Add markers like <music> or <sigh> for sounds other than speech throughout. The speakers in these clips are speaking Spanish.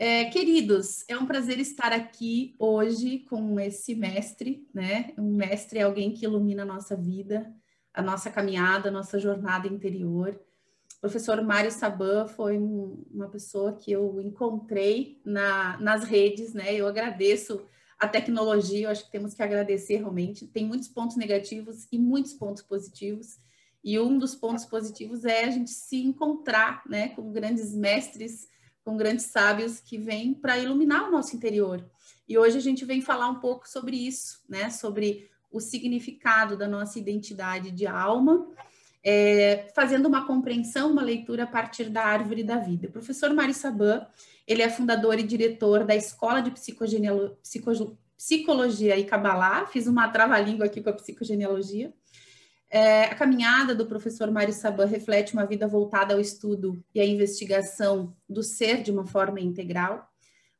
É, queridos, é um prazer estar aqui hoje com esse mestre, né? Um mestre é alguém que ilumina a nossa vida, a nossa caminhada, a nossa jornada interior. O professor Mário Saban foi um, uma pessoa que eu encontrei na, nas redes, né? Eu agradeço a tecnologia, eu acho que temos que agradecer realmente. Tem muitos pontos negativos e muitos pontos positivos. E um dos pontos positivos é a gente se encontrar, né, com grandes mestres com grandes sábios que vêm para iluminar o nosso interior. E hoje a gente vem falar um pouco sobre isso, né? Sobre o significado da nossa identidade de alma, é, fazendo uma compreensão, uma leitura a partir da árvore da vida. O professor Mari Saban, ele é fundador e diretor da Escola de Psicologia e Kabbalah, fiz uma trava-língua aqui com a psicogenealogia, é, a caminhada do professor Mário Saban reflete uma vida voltada ao estudo e à investigação do ser de uma forma integral.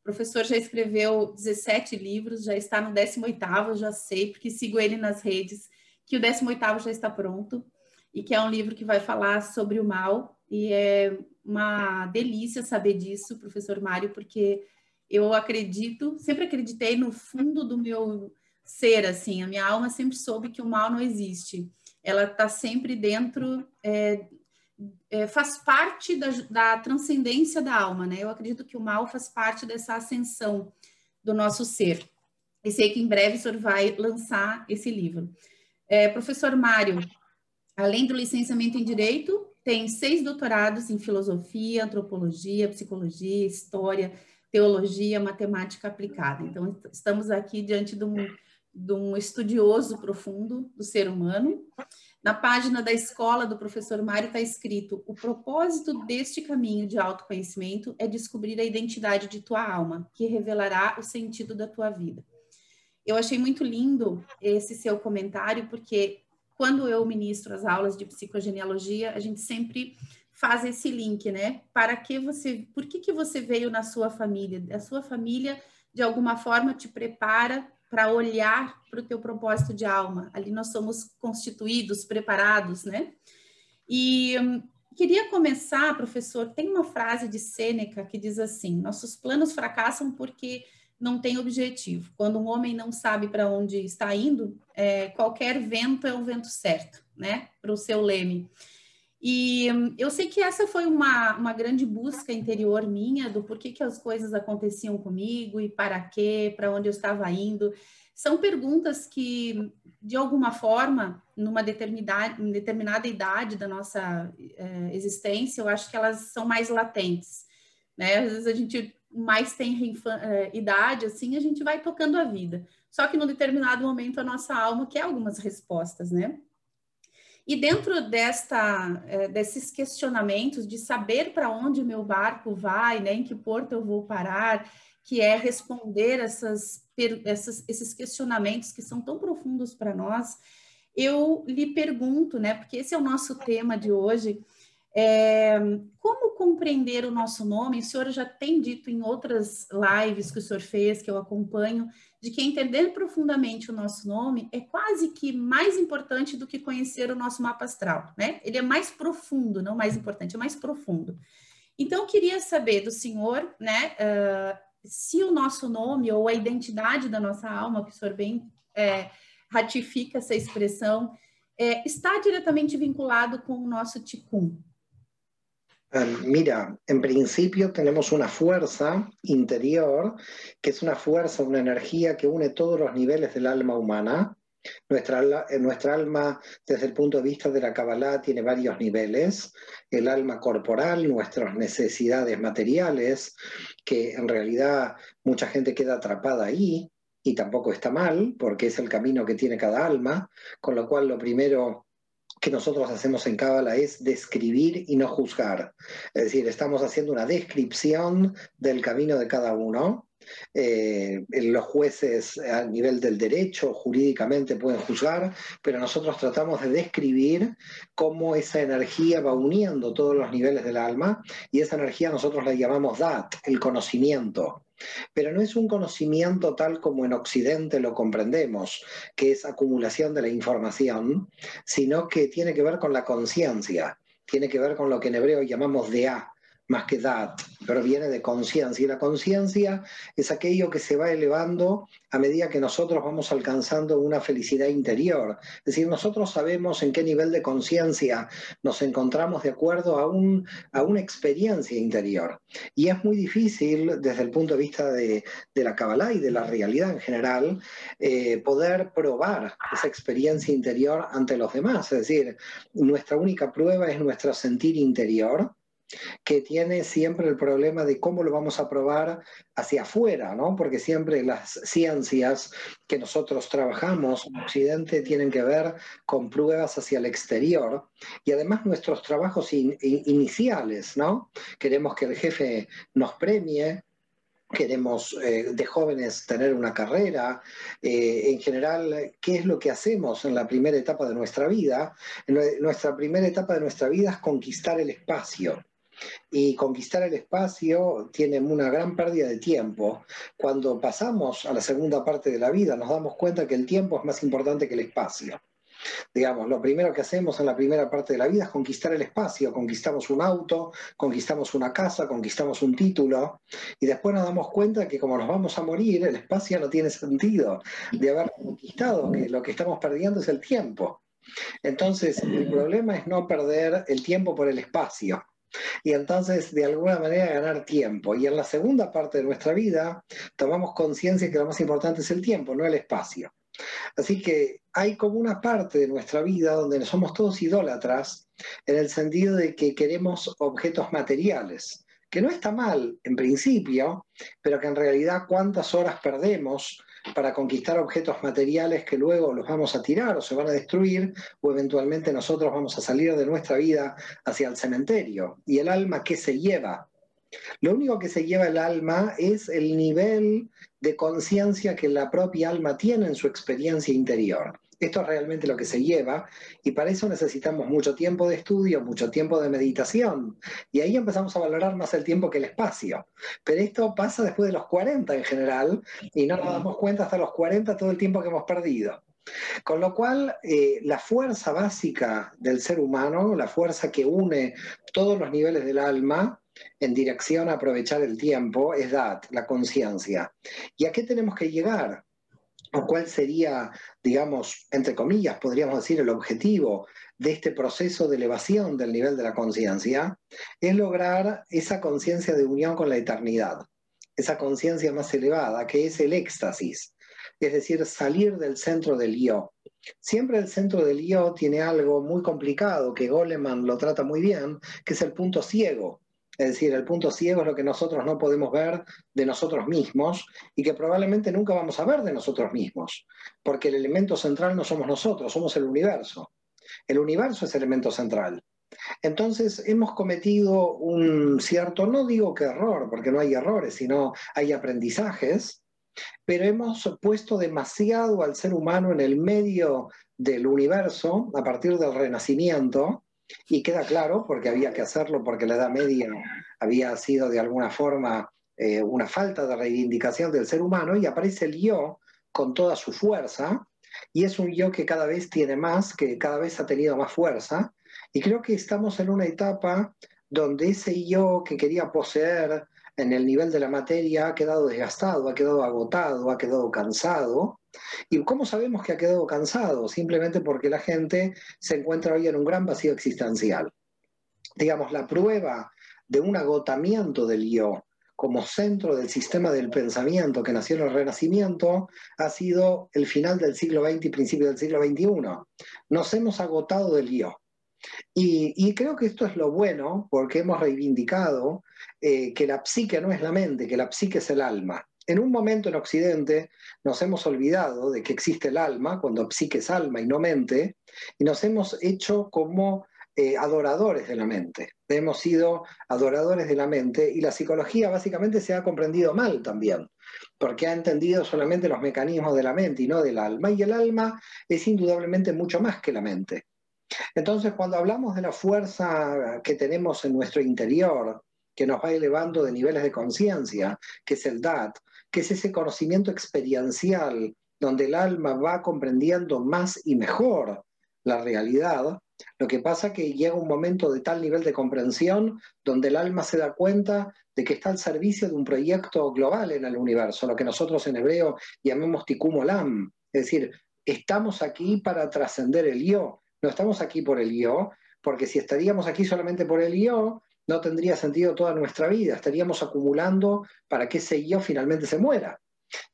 O professor já escreveu 17 livros, já está no 18º, já sei, porque sigo ele nas redes, que o 18º já está pronto, e que é um livro que vai falar sobre o mal, e é uma delícia saber disso, professor Mário, porque eu acredito, sempre acreditei no fundo do meu ser, assim, a minha alma sempre soube que o mal não existe ela está sempre dentro, é, é, faz parte da, da, transcendência da alma, né? Eu acredito que o mal faz parte dessa ascensão do nosso ser. E sei que em breve o senhor vai lançar esse livro. É, professor Mário, além do licenciamento em Direito, tem seis doutorados em Filosofia, Antropologia, Psicologia, História, Teologia, Matemática Aplicada. Então, estamos aqui diante de um de um estudioso profundo do ser humano. Na página da escola do professor Mário está escrito: o propósito deste caminho de autoconhecimento é descobrir a identidade de tua alma, que revelará o sentido da tua vida. Eu achei muito lindo esse seu comentário, porque quando eu ministro as aulas de psicogenealogia, a gente sempre faz esse link, né? Para que você, por que que você veio na sua família? A sua família de alguma forma te prepara para olhar para o teu propósito de alma. Ali nós somos constituídos, preparados, né? E hum, queria começar, professor, tem uma frase de Sêneca que diz assim: nossos planos fracassam porque não tem objetivo. Quando um homem não sabe para onde está indo, é, qualquer vento é o vento certo, né? Para o seu leme. E hum, eu sei que essa foi uma, uma grande busca interior minha do porquê que as coisas aconteciam comigo e para quê, para onde eu estava indo. São perguntas que, de alguma forma, numa determinada, determinada idade da nossa é, existência, eu acho que elas são mais latentes. Né? Às vezes a gente mais tem é, idade, assim, a gente vai tocando a vida. Só que num determinado momento a nossa alma quer algumas respostas, né? E dentro desta, é, desses questionamentos de saber para onde o meu barco vai, né, em que porto eu vou parar, que é responder essas, essas, esses questionamentos que são tão profundos para nós, eu lhe pergunto, né, porque esse é o nosso tema de hoje, é, como compreender o nosso nome? O senhor já tem dito em outras lives que o senhor fez, que eu acompanho, de que entender profundamente o nosso nome é quase que mais importante do que conhecer o nosso mapa astral, né? Ele é mais profundo, não mais importante, é mais profundo. Então, queria saber do senhor, né, uh, se o nosso nome ou a identidade da nossa alma, que o senhor bem é, ratifica essa expressão, é, está diretamente vinculado com o nosso ticum. Mira, en principio tenemos una fuerza interior, que es una fuerza, una energía que une todos los niveles del alma humana. Nuestra, eh, nuestra alma, desde el punto de vista de la Kabbalah, tiene varios niveles. El alma corporal, nuestras necesidades materiales, que en realidad mucha gente queda atrapada ahí, y tampoco está mal, porque es el camino que tiene cada alma, con lo cual lo primero que nosotros hacemos en Cábala es describir y no juzgar. Es decir, estamos haciendo una descripción del camino de cada uno. Eh, los jueces a nivel del derecho jurídicamente pueden juzgar, pero nosotros tratamos de describir cómo esa energía va uniendo todos los niveles del alma y esa energía nosotros la llamamos dat, el conocimiento. Pero no es un conocimiento tal como en Occidente lo comprendemos, que es acumulación de la información, sino que tiene que ver con la conciencia, tiene que ver con lo que en hebreo llamamos dea, más que dat, pero viene de conciencia. Y la conciencia es aquello que se va elevando a medida que nosotros vamos alcanzando una felicidad interior. Es decir, nosotros sabemos en qué nivel de conciencia nos encontramos de acuerdo a, un, a una experiencia interior. Y es muy difícil, desde el punto de vista de, la Kabbalah y de la realidad en general, eh, poder probar esa experiencia interior ante los demás. Es decir, nuestra única prueba es nuestro sentir interior que tiene siempre el problema de cómo lo vamos a probar hacia afuera, ¿no? Porque siempre las ciencias que nosotros trabajamos en Occidente tienen que ver con pruebas hacia el exterior y además nuestros trabajos iniciales, ¿no? Queremos que el jefe nos premie, queremos eh, de jóvenes tener una carrera, eh, en general, ¿qué es lo que hacemos en la primera etapa de nuestra vida? En nuestra primera etapa de nuestra vida es conquistar el espacio y conquistar el espacio tiene una gran pérdida de tiempo. Cuando pasamos a la segunda parte de la vida nos damos cuenta que el tiempo es más importante que el espacio. Digamos, lo primero que hacemos en la primera parte de la vida es conquistar el espacio, conquistamos un auto, conquistamos una casa, conquistamos un título, y después nos damos cuenta que como nos vamos a morir, el espacio no tiene sentido de haber conquistado, que lo que estamos perdiendo es el tiempo. Entonces, el problema es no perder el tiempo por el espacio y entonces de alguna manera ganar tiempo. Y en la segunda parte de nuestra vida tomamos conciencia que lo más importante es el tiempo, no el espacio. Así que hay como una parte de nuestra vida donde somos todos idólatras en el sentido de que queremos objetos materiales, que no está mal en principio, pero que en realidad cuántas horas perdemos para conquistar objetos materiales que luego los vamos a tirar o se van a destruir o eventualmente nosotros vamos a salir de nuestra vida hacia el cementerio. ¿Y el alma qué se lleva? Lo único que se lleva el alma es el nivel de conciencia que la propia alma tiene en su experiencia interior. Esto es realmente lo que se lleva y para eso necesitamos mucho tiempo de estudio, mucho tiempo de meditación y ahí empezamos a valorar más el tiempo que el espacio. Pero esto pasa después de los 40 en general y no nos damos cuenta hasta los 40 todo el tiempo que hemos perdido. Con lo cual, eh, la fuerza básica del ser humano, la fuerza que une todos los niveles del alma, en dirección a aprovechar el tiempo es DAT, la conciencia. ¿Y a qué tenemos que llegar? O cuál sería, digamos, entre comillas, podríamos decir, el objetivo de este proceso de elevación del nivel de la conciencia, es lograr esa conciencia de unión con la eternidad, esa conciencia más elevada, que es el éxtasis, es decir, salir del centro del yo. Siempre el centro del yo tiene algo muy complicado, que Goleman lo trata muy bien, que es el punto ciego. Es decir, el punto ciego es lo que nosotros no podemos ver de nosotros mismos y que probablemente nunca vamos a ver de nosotros mismos, porque el elemento central no somos nosotros, somos el universo. El universo es el elemento central. Entonces hemos cometido un cierto, no digo que error, porque no hay errores, sino hay aprendizajes, pero hemos puesto demasiado al ser humano en el medio del universo a partir del renacimiento y queda claro, porque había que hacerlo, porque la Edad Media había sido de alguna forma eh, una falta de reivindicación del ser humano, y aparece el yo con toda su fuerza, y es un yo que cada vez tiene más, que cada vez ha tenido más fuerza, y creo que estamos en una etapa donde ese yo que quería poseer en el nivel de la materia ha quedado desgastado, ha quedado agotado, ha quedado cansado, ¿Y cómo sabemos que ha quedado cansado? Simplemente porque la gente se encuentra hoy en un gran vacío existencial. Digamos, la prueba de un agotamiento del yo como centro del sistema del pensamiento que nació en el Renacimiento ha sido el final del siglo XX y principio del siglo XXI. Nos hemos agotado del yo. Y, creo que esto es lo bueno porque hemos reivindicado eh, que la psique no es la mente, que la psique es el alma. En un momento en Occidente nos hemos olvidado de que existe el alma, cuando psique es alma y no mente, y nos hemos hecho como eh, adoradores de la mente. Hemos sido adoradores de la mente y la psicología básicamente se ha comprendido mal también, porque ha entendido solamente los mecanismos de la mente y no del alma, y el alma es indudablemente mucho más que la mente. Entonces, cuando hablamos de la fuerza que tenemos en nuestro interior, que nos va elevando de niveles de conciencia, que es el DAT, que es ese conocimiento experiencial donde el alma va comprendiendo más y mejor la realidad, Lo que pasa que llega un momento de tal nivel de comprensión donde el alma se da cuenta de que está al servicio de un proyecto global en el universo, lo que nosotros en hebreo llamamos tikkun olam. Es decir, estamos aquí para trascender el yo, no estamos aquí por el yo, porque si estaríamos aquí solamente por el yo, no tendría sentido toda nuestra vida, estaríamos acumulando para que ese yo finalmente se muera.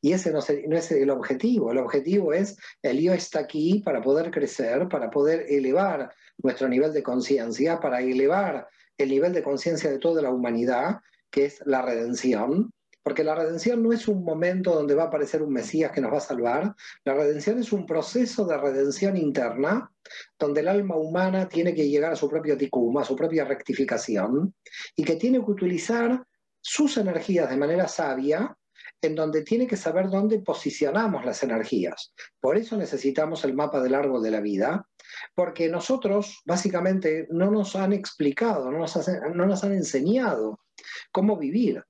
Y ese no, es el objetivo, el objetivo es, el yo está aquí para poder crecer, para poder elevar nuestro nivel de conciencia, para elevar el nivel de conciencia de toda la humanidad, que es la redención, porque la redención no es un momento donde va a aparecer un Mesías que nos va a salvar, la redención es un proceso de redención interna, donde el alma humana tiene que llegar a su propio ticum, a su propia rectificación, y que tiene que utilizar sus energías de manera sabia, en donde tiene que saber dónde posicionamos las energías. Por eso necesitamos el mapa del árbol de la vida, porque nosotros básicamente no nos han explicado, no nos, no nos han enseñado cómo vivir.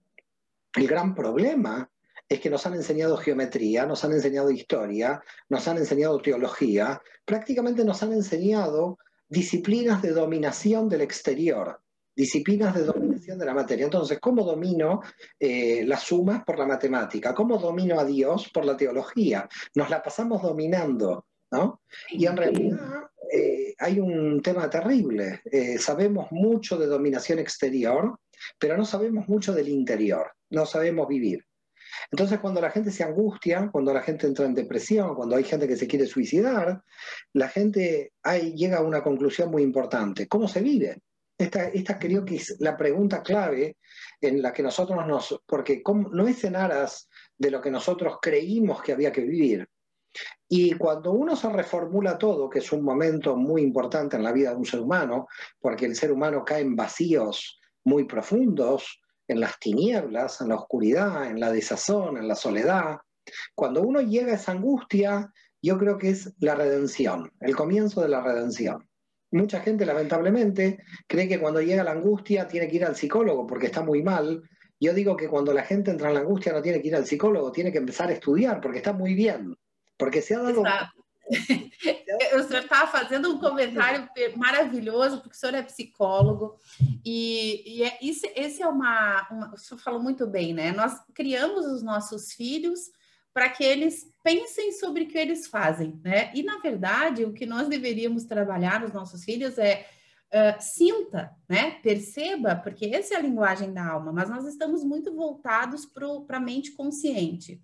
El gran problema es que nos han enseñado geometría, nos han enseñado historia, nos han enseñado teología, prácticamente nos han enseñado disciplinas de dominación del exterior, disciplinas de dominación de la materia. Entonces, ¿cómo domino eh, las sumas por la matemática? ¿Cómo domino a Dios por la teología? Nos la pasamos dominando, ¿no? Y en realidad eh, hay un tema terrible. Eh, sabemos mucho de dominación exterior, pero no sabemos mucho del interior, no sabemos vivir. Entonces, cuando la gente se angustia, cuando la gente entra en depresión, cuando hay gente que se quiere suicidar, la gente llega a una conclusión muy importante. ¿Cómo se vive? Esta, esta, creo que es la pregunta clave en la que nosotros nos, porque no es en aras de lo que nosotros creímos que había que vivir. Y cuando uno se reformula todo, que es un momento muy importante en la vida de un ser humano, porque el ser humano cae en vacíos muy profundos, en las tinieblas, en la oscuridad, en la desazón, en la soledad. Cuando uno llega a esa angustia, yo creo que es la redención, el comienzo de la redención. Mucha gente, lamentablemente, cree que cuando llega la angustia tiene que ir al psicólogo porque está muy mal. Yo digo que cuando la gente entra en la angustia no tiene que ir al psicólogo, tiene que empezar a estudiar porque está muy bien. Porque se ha dado, <laughs> o senhor estava fazendo um comentário <laughs> maravilhoso, porque o senhor é psicólogo, e, e é, isso, esse é uma, uma. O senhor falou muito bem, né? Nós criamos os nossos filhos para que eles pensem sobre o que eles fazem, né? E, na verdade, o que nós deveríamos trabalhar nos nossos filhos é Uh, sinta, né? Perceba, porque essa é a linguagem da alma, mas nós estamos muito voltados para a mente consciente.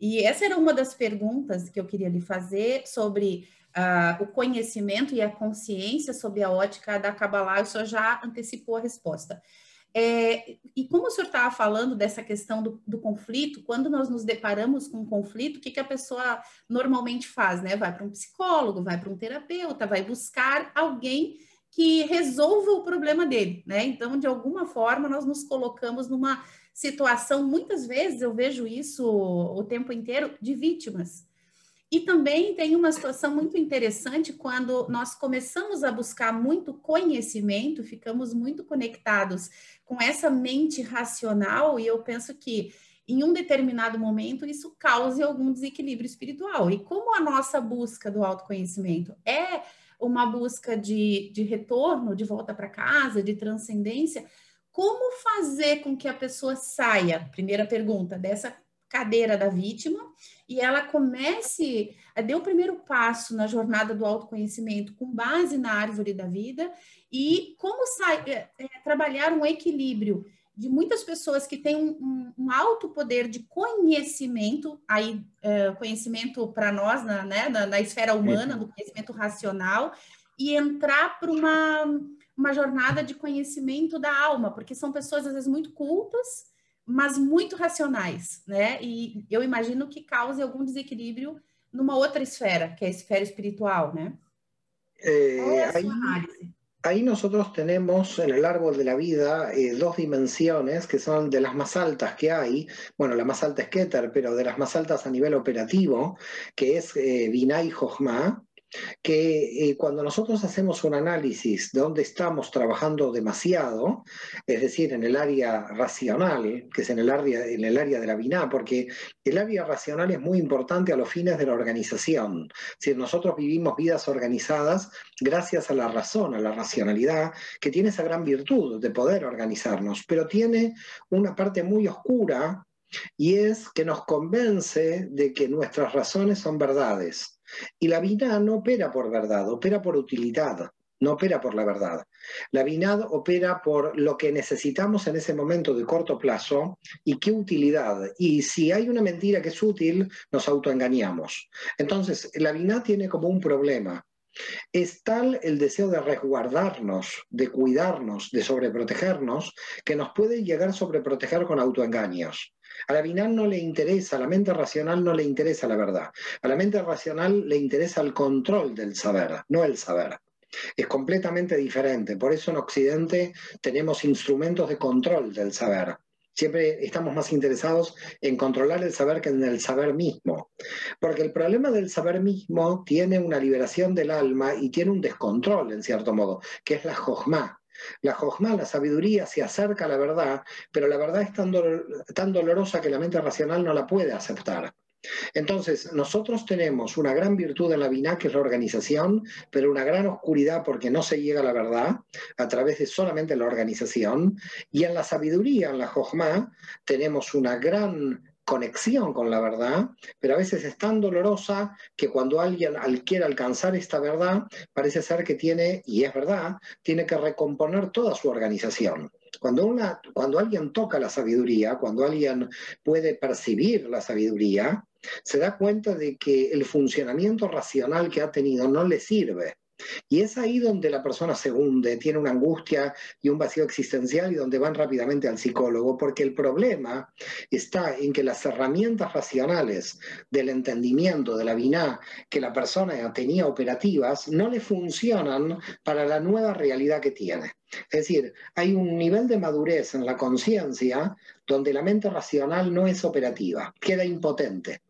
E essa era uma das perguntas que eu queria lhe fazer sobre uh, o conhecimento e a consciência sobre a ótica da Kabbalah. O senhor já antecipou a resposta. É, e como o senhor estava falando dessa questão do, do, conflito, quando nós nos deparamos com um conflito, o que, que a pessoa normalmente faz, né? Vai para um psicólogo, vai para um terapeuta, vai buscar alguém que resolva o problema dele, né? Então, de alguma forma, nós nos colocamos numa situação, muitas vezes eu vejo isso o tempo inteiro, de vítimas. E também tem uma situação muito interessante quando nós começamos a buscar muito conhecimento, ficamos muito conectados com essa mente racional, e eu penso que em um determinado momento isso cause algum desequilíbrio espiritual. E como a nossa busca do autoconhecimento é uma busca de, de retorno, de volta para casa, de transcendência, como fazer com que a pessoa saia, primeira pergunta, dessa cadeira da vítima e ela comece a dar o primeiro passo na jornada do autoconhecimento com base na árvore da vida e como sai, é, é, trabalhar um equilíbrio de muitas pessoas que têm um, um, um alto poder de conhecimento, aí é, conhecimento para nós, na, né, na, na esfera humana, do conhecimento racional, e entrar para uma uma jornada de conhecimento da alma, porque são pessoas às vezes muito cultas, mas muito racionais, né? E eu imagino que cause algum desequilíbrio numa outra esfera, que é a esfera espiritual, né? Eh, ahí, ahí, nosotros tenemos en el árbol de la vida eh, dos dimensiones que son de las más altas que hay. Bueno, la más alta es Keter, pero de las más altas a nivel operativo, que es eh, Binay Jochma, que eh, cuando nosotros hacemos un análisis de dónde estamos trabajando demasiado, es decir, en el área racional, que es en el área, en el área de la BINA, porque el área racional es muy importante a los fines de la organización. Si nosotros vivimos vidas organizadas gracias a la razón, a la racionalidad, que tiene esa gran virtud de poder organizarnos, pero tiene una parte muy oscura y es que nos convence de que nuestras razones son verdades. Y la Binah no opera por verdad, opera por utilidad, no opera por la verdad. La BINAD opera por lo que necesitamos en ese momento de corto plazo y qué utilidad. Y si hay una mentira que es útil, nos autoengañamos. Entonces, la BINAD tiene como un problema. Es tal el deseo de resguardarnos, de cuidarnos, de sobreprotegernos, que nos puede llegar a sobreproteger con autoengaños. A la binal no le interesa, a la mente racional no le interesa la verdad. A la mente racional le interesa el control del saber, no el saber. Es completamente diferente. Por eso en Occidente tenemos instrumentos de control del saber. Siempre estamos más interesados en controlar el saber que en el saber mismo. Porque el problema del saber mismo tiene una liberación del alma y tiene un descontrol, en cierto modo, que es la jojma. La jojma, la sabiduría, se acerca a la verdad, pero la verdad es tan, dolorosa que la mente racional no la puede aceptar. Entonces, nosotros tenemos una gran virtud en la Binah, que es la organización, pero una gran oscuridad porque no se llega a la verdad a través de solamente la organización. Y en la sabiduría, en la Jochma, tenemos una gran conexión con la verdad, pero a veces es tan dolorosa que cuando alguien quiere alcanzar esta verdad, parece ser que tiene, y es verdad, tiene que recomponer toda su organización. Cuando, una, cuando alguien toca la sabiduría, cuando alguien puede percibir la sabiduría, se da cuenta de que el funcionamiento racional que ha tenido no le sirve. Y es ahí donde la persona se hunde, tiene una angustia y un vacío existencial y donde van rápidamente al psicólogo, porque el problema está en que las herramientas racionales del entendimiento, de la biná, que la persona tenía operativas, no le funcionan para la nueva realidad que tiene. Es decir, hay un nivel de madurez en la conciencia donde la mente racional no es operativa, queda impotente.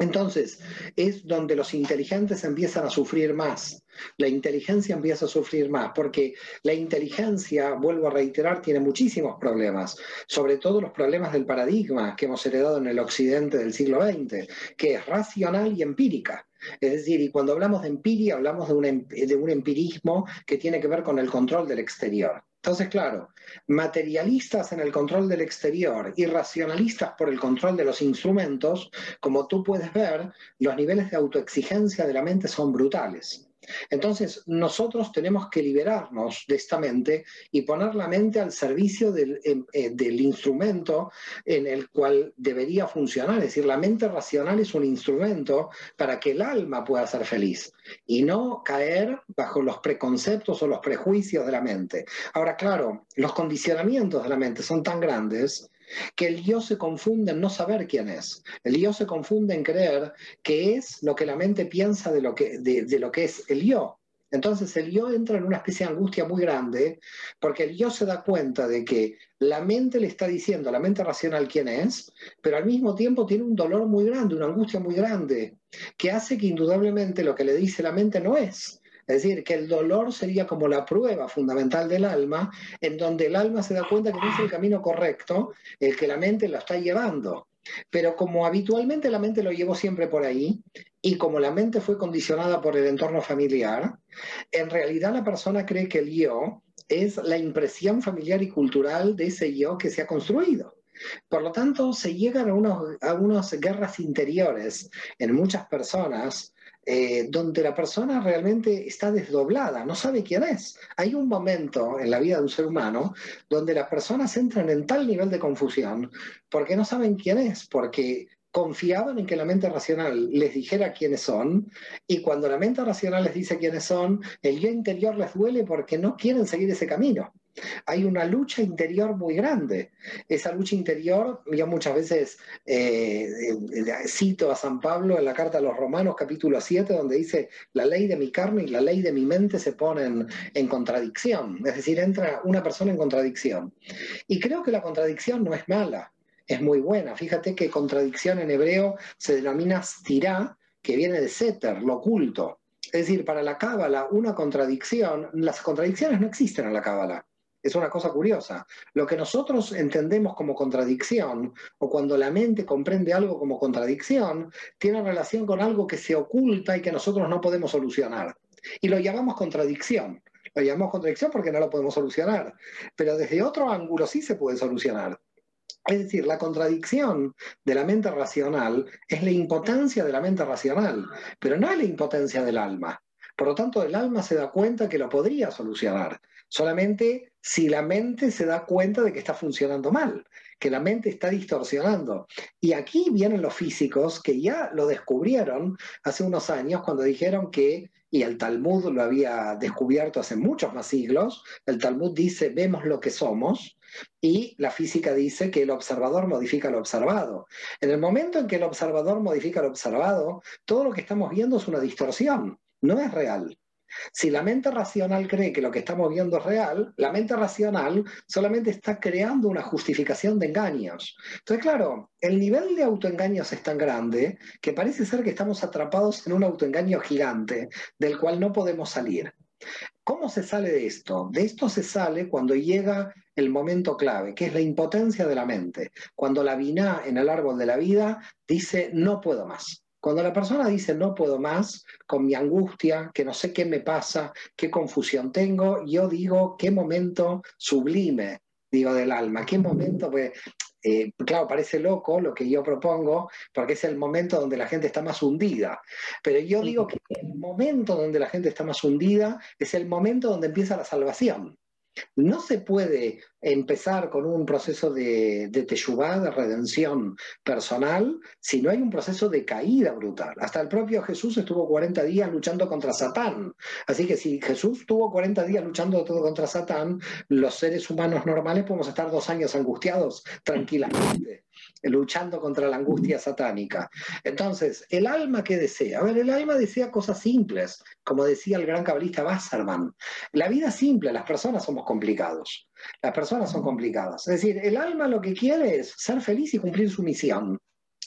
Entonces, es donde los inteligentes empiezan a sufrir más. La inteligencia empieza a sufrir más, porque la inteligencia, vuelvo a reiterar, tiene muchísimos problemas, sobre todo los problemas del paradigma que hemos heredado en el occidente del siglo XX, que es racional y empírica. Es decir, y cuando hablamos de empiria, hablamos de un, em, de un empirismo que tiene que ver con el control del exterior. Entonces, claro, materialistas en el control del exterior y racionalistas por el control de los instrumentos, como tú puedes ver, los niveles de autoexigencia de la mente son brutales. Entonces, nosotros tenemos que liberarnos de esta mente y poner la mente al servicio del, em, eh, del, instrumento en el cual debería funcionar. Es decir, la mente racional es un instrumento para que el alma pueda ser feliz y no caer bajo los preconceptos o los prejuicios de la mente. Ahora, claro, los condicionamientos de la mente son tan grandes que el yo se confunde en no saber quién es. El yo se confunde en creer que es lo que la mente piensa de lo que, de, lo que es el yo. Entonces el yo entra en una especie de angustia muy grande porque el yo se da cuenta de que la mente le está diciendo a la mente racional quién es, pero al mismo tiempo tiene un dolor muy grande, una angustia muy grande, que hace que indudablemente lo que le dice la mente no es. Es decir, que el dolor sería como la prueba fundamental del alma, en donde el alma se da cuenta que no es el camino correcto, el que la mente lo está llevando. Pero como habitualmente la mente lo llevó siempre por ahí, y como la mente fue condicionada por el entorno familiar, en realidad la persona cree que el yo es la impresión familiar y cultural de ese yo que se ha construido. Por lo tanto, se llegan a, a unas guerras interiores en muchas personas eh, donde la persona realmente está desdoblada, no sabe quién es. Hay un momento en la vida de un ser humano donde las personas entran en tal nivel de confusión porque no saben quién es, porque confiaban en que la mente racional les dijera quiénes son y cuando la mente racional les dice quiénes son, el yo interior les duele porque no quieren seguir ese camino hay una lucha interior muy grande. Esa lucha interior, yo muchas veces eh, eh, cito a San Pablo en la carta a los Romanos capítulo 7, donde dice, la ley de mi carne y la ley de mi mente se ponen en contradicción, es decir, entra una persona en contradicción. Y creo que la contradicción no es mala, es muy buena. Fíjate que contradicción en hebreo se denomina stirá, que viene de seter, lo oculto. Es decir, para la cábala, una contradicción, las contradicciones no existen en la cábala. Es una cosa curiosa. Lo que nosotros entendemos como contradicción, o cuando la mente comprende algo como contradicción, tiene relación con algo que se oculta y que nosotros no podemos solucionar. Y lo llamamos contradicción. Lo llamamos contradicción porque no lo podemos solucionar. Pero desde otro ángulo sí se puede solucionar. Es decir, la contradicción de la mente racional es la impotencia de la mente racional, pero no es la impotencia del alma. Por lo tanto, el alma se da cuenta que lo podría solucionar, solamente si la mente se da cuenta de que está funcionando mal, que la mente está distorsionando. Y aquí vienen los físicos que ya lo descubrieron hace unos años cuando dijeron que, y el Talmud lo había descubierto hace muchos más siglos, el Talmud dice, vemos lo que somos, y la física dice que el observador modifica lo observado. En el momento en que el observador modifica lo observado, todo lo que estamos viendo es una distorsión, no es real. Si la mente racional cree que lo que estamos viendo es real, la mente racional solamente está creando una justificación de engaños. Entonces, claro, el nivel de autoengaños es tan grande que parece ser que estamos atrapados en un autoengaño gigante del cual no podemos salir. ¿Cómo se sale de esto? De esto se sale cuando llega el momento clave, que es la impotencia de la mente. Cuando la vina en el árbol de la vida dice, no puedo más. Cuando la persona dice no puedo más, con mi angustia, que no sé qué me pasa, qué confusión tengo, yo digo qué momento sublime, digo del alma, qué momento, pues, eh, claro, parece loco lo que yo propongo, porque es el momento donde la gente está más hundida, pero yo digo que el momento donde la gente está más hundida es el momento donde empieza la salvación. No se puede empezar con un proceso de, de de redención personal, si no hay un proceso de caída brutal. Hasta el propio Jesús estuvo 40 días luchando contra Satán. Así que si Jesús tuvo 40 días luchando todo contra Satán, los seres humanos normales podemos estar dos años angustiados tranquilamente luchando contra la angustia satánica. Entonces, el alma que desea, a ver, el alma desea cosas simples, como decía el gran cabalista Wasserman. La vida simple, las personas somos complicados. Las personas son complicadas. Es decir, el alma lo que quiere es ser feliz y cumplir su misión.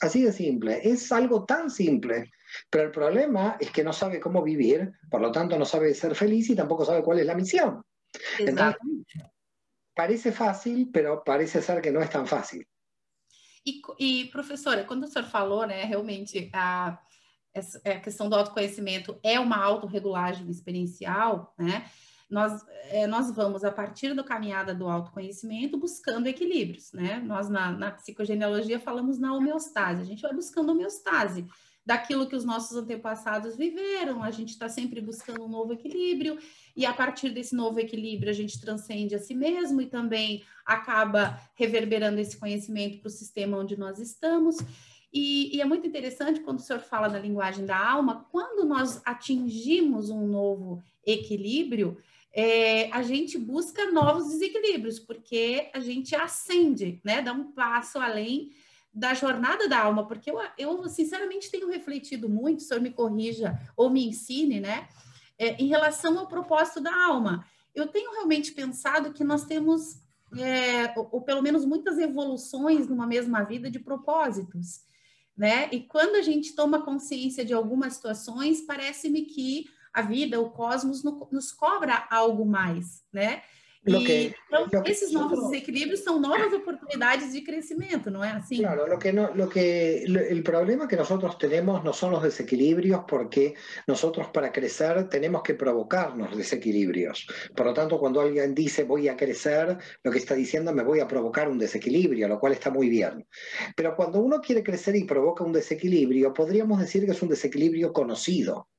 Así de simple. Es algo tan simple. Pero el problema es que no sabe cómo vivir, por lo tanto no sabe ser feliz y tampoco sabe cuál es la misión. Entonces, parece fácil, pero parece ser que no es tan fácil. E, e, professora, quando o senhor falou, né, realmente a, a questão do autoconhecimento é uma autorregulagem experiencial, né? Nós, é, nós vamos, a partir da caminhada do autoconhecimento, buscando equilíbrios, né? Nós, na, na psicogenealogia, falamos na homeostase, a gente vai buscando homeostase daquilo que os nossos antepassados viveram, a gente está sempre buscando um novo equilíbrio, e a partir desse novo equilíbrio a gente transcende a si mesmo e também acaba reverberando esse conhecimento para o sistema onde nós estamos. E, e, é muito interessante quando o senhor fala da linguagem da alma, quando nós atingimos um novo equilíbrio, é, a gente busca novos desequilíbrios, porque a gente ascende, né? Dá um passo além da jornada da alma, porque eu, eu sinceramente tenho refletido muito, o senhor me corrija ou me ensine, né, é, em relação ao propósito da alma. Eu tenho realmente pensado que nós temos, é, ou, ou, pelo menos muitas evoluções numa mesma vida de propósitos, né, e quando a gente toma consciência de algumas situações, parece-me que a vida, o cosmos, no, nos cobra algo mais, né, Lo que, então, esses desequilibrios son nuevas oportunidades de crecimiento, ¿no es así? Claro, lo que no, lo que, el problema que nosotros tenemos no son los desequilibrios porque nosotros para crecer tenemos que provocarnos desequilibrios. Por lo tanto, cuando alguien dice voy a crecer, lo que está diciendo me voy a provocar un desequilibrio, lo cual está muy bien. Pero cuando uno quiere crecer y provoca un desequilibrio, podríamos decir que es un desequilibrio conocido.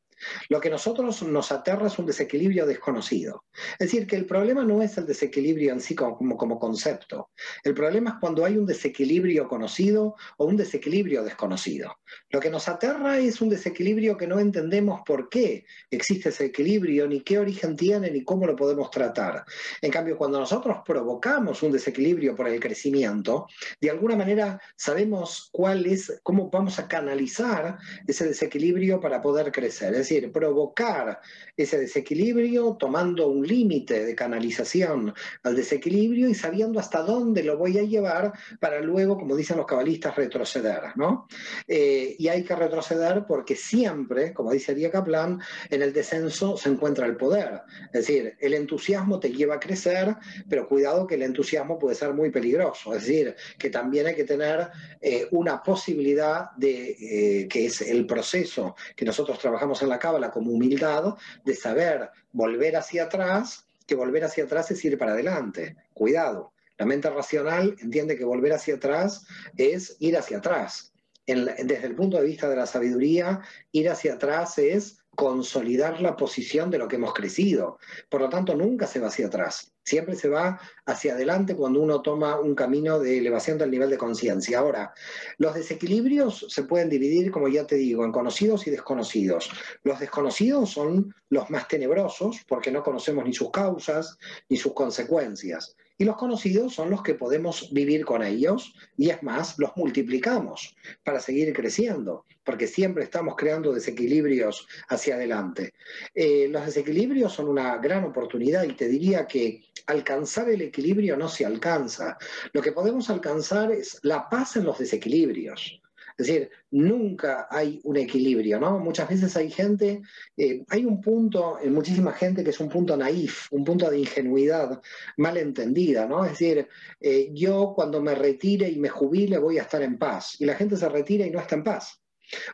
Lo que nosotros nos aterra es un desequilibrio desconocido. Es decir, que el problema no es el desequilibrio en sí como, como, concepto. El problema es cuando hay un desequilibrio conocido o un desequilibrio desconocido. Lo que nos aterra es un desequilibrio que no entendemos por qué existe ese equilibrio, ni qué origen tiene, ni cómo lo podemos tratar. En cambio, cuando nosotros provocamos un desequilibrio por el crecimiento, de alguna manera sabemos cuál es, cómo vamos a canalizar ese desequilibrio para poder crecer. Es decir, decir, provocar ese desequilibrio tomando un límite de canalización al desequilibrio y sabiendo hasta dónde lo voy a llevar para luego, como dicen los cabalistas, retroceder, ¿no? Eh, y hay que retroceder porque siempre, como dice Ariel Kaplan, en el descenso se encuentra el poder. Es decir, el entusiasmo te lleva a crecer, pero cuidado que el entusiasmo puede ser muy peligroso. Es decir, que también hay que tener eh, una posibilidad de, eh, que es el proceso que nosotros trabajamos en la cábala como humildad, de saber volver hacia atrás, que volver hacia atrás es ir para adelante. Cuidado. La mente racional entiende que volver hacia atrás es ir hacia atrás. desde el punto de vista de la sabiduría, ir hacia atrás es consolidar la posición de lo que hemos crecido. Por lo tanto, nunca se va hacia atrás. Siempre se va hacia adelante cuando uno toma un camino de elevación del nivel de conciencia. Ahora, los desequilibrios se pueden dividir, como ya te digo, en conocidos y desconocidos. Los desconocidos son los más tenebrosos porque no conocemos ni sus causas ni sus consecuencias. Y los conocidos son los que podemos vivir con ellos y es más, los multiplicamos para seguir creciendo, porque siempre estamos creando desequilibrios hacia adelante. Eh, los desequilibrios son una gran oportunidad y te diría que alcanzar el equilibrio no se alcanza. Lo que podemos alcanzar es la paz en los desequilibrios. Es decir, nunca hay un equilibrio, ¿no? Muchas veces hay gente, eh, hay un punto en muchísima gente que es un punto naif, un punto de ingenuidad mal entendida, ¿no? Es decir, eh, yo cuando me retire y me jubile voy a estar en paz, y la gente se retira y no está en paz.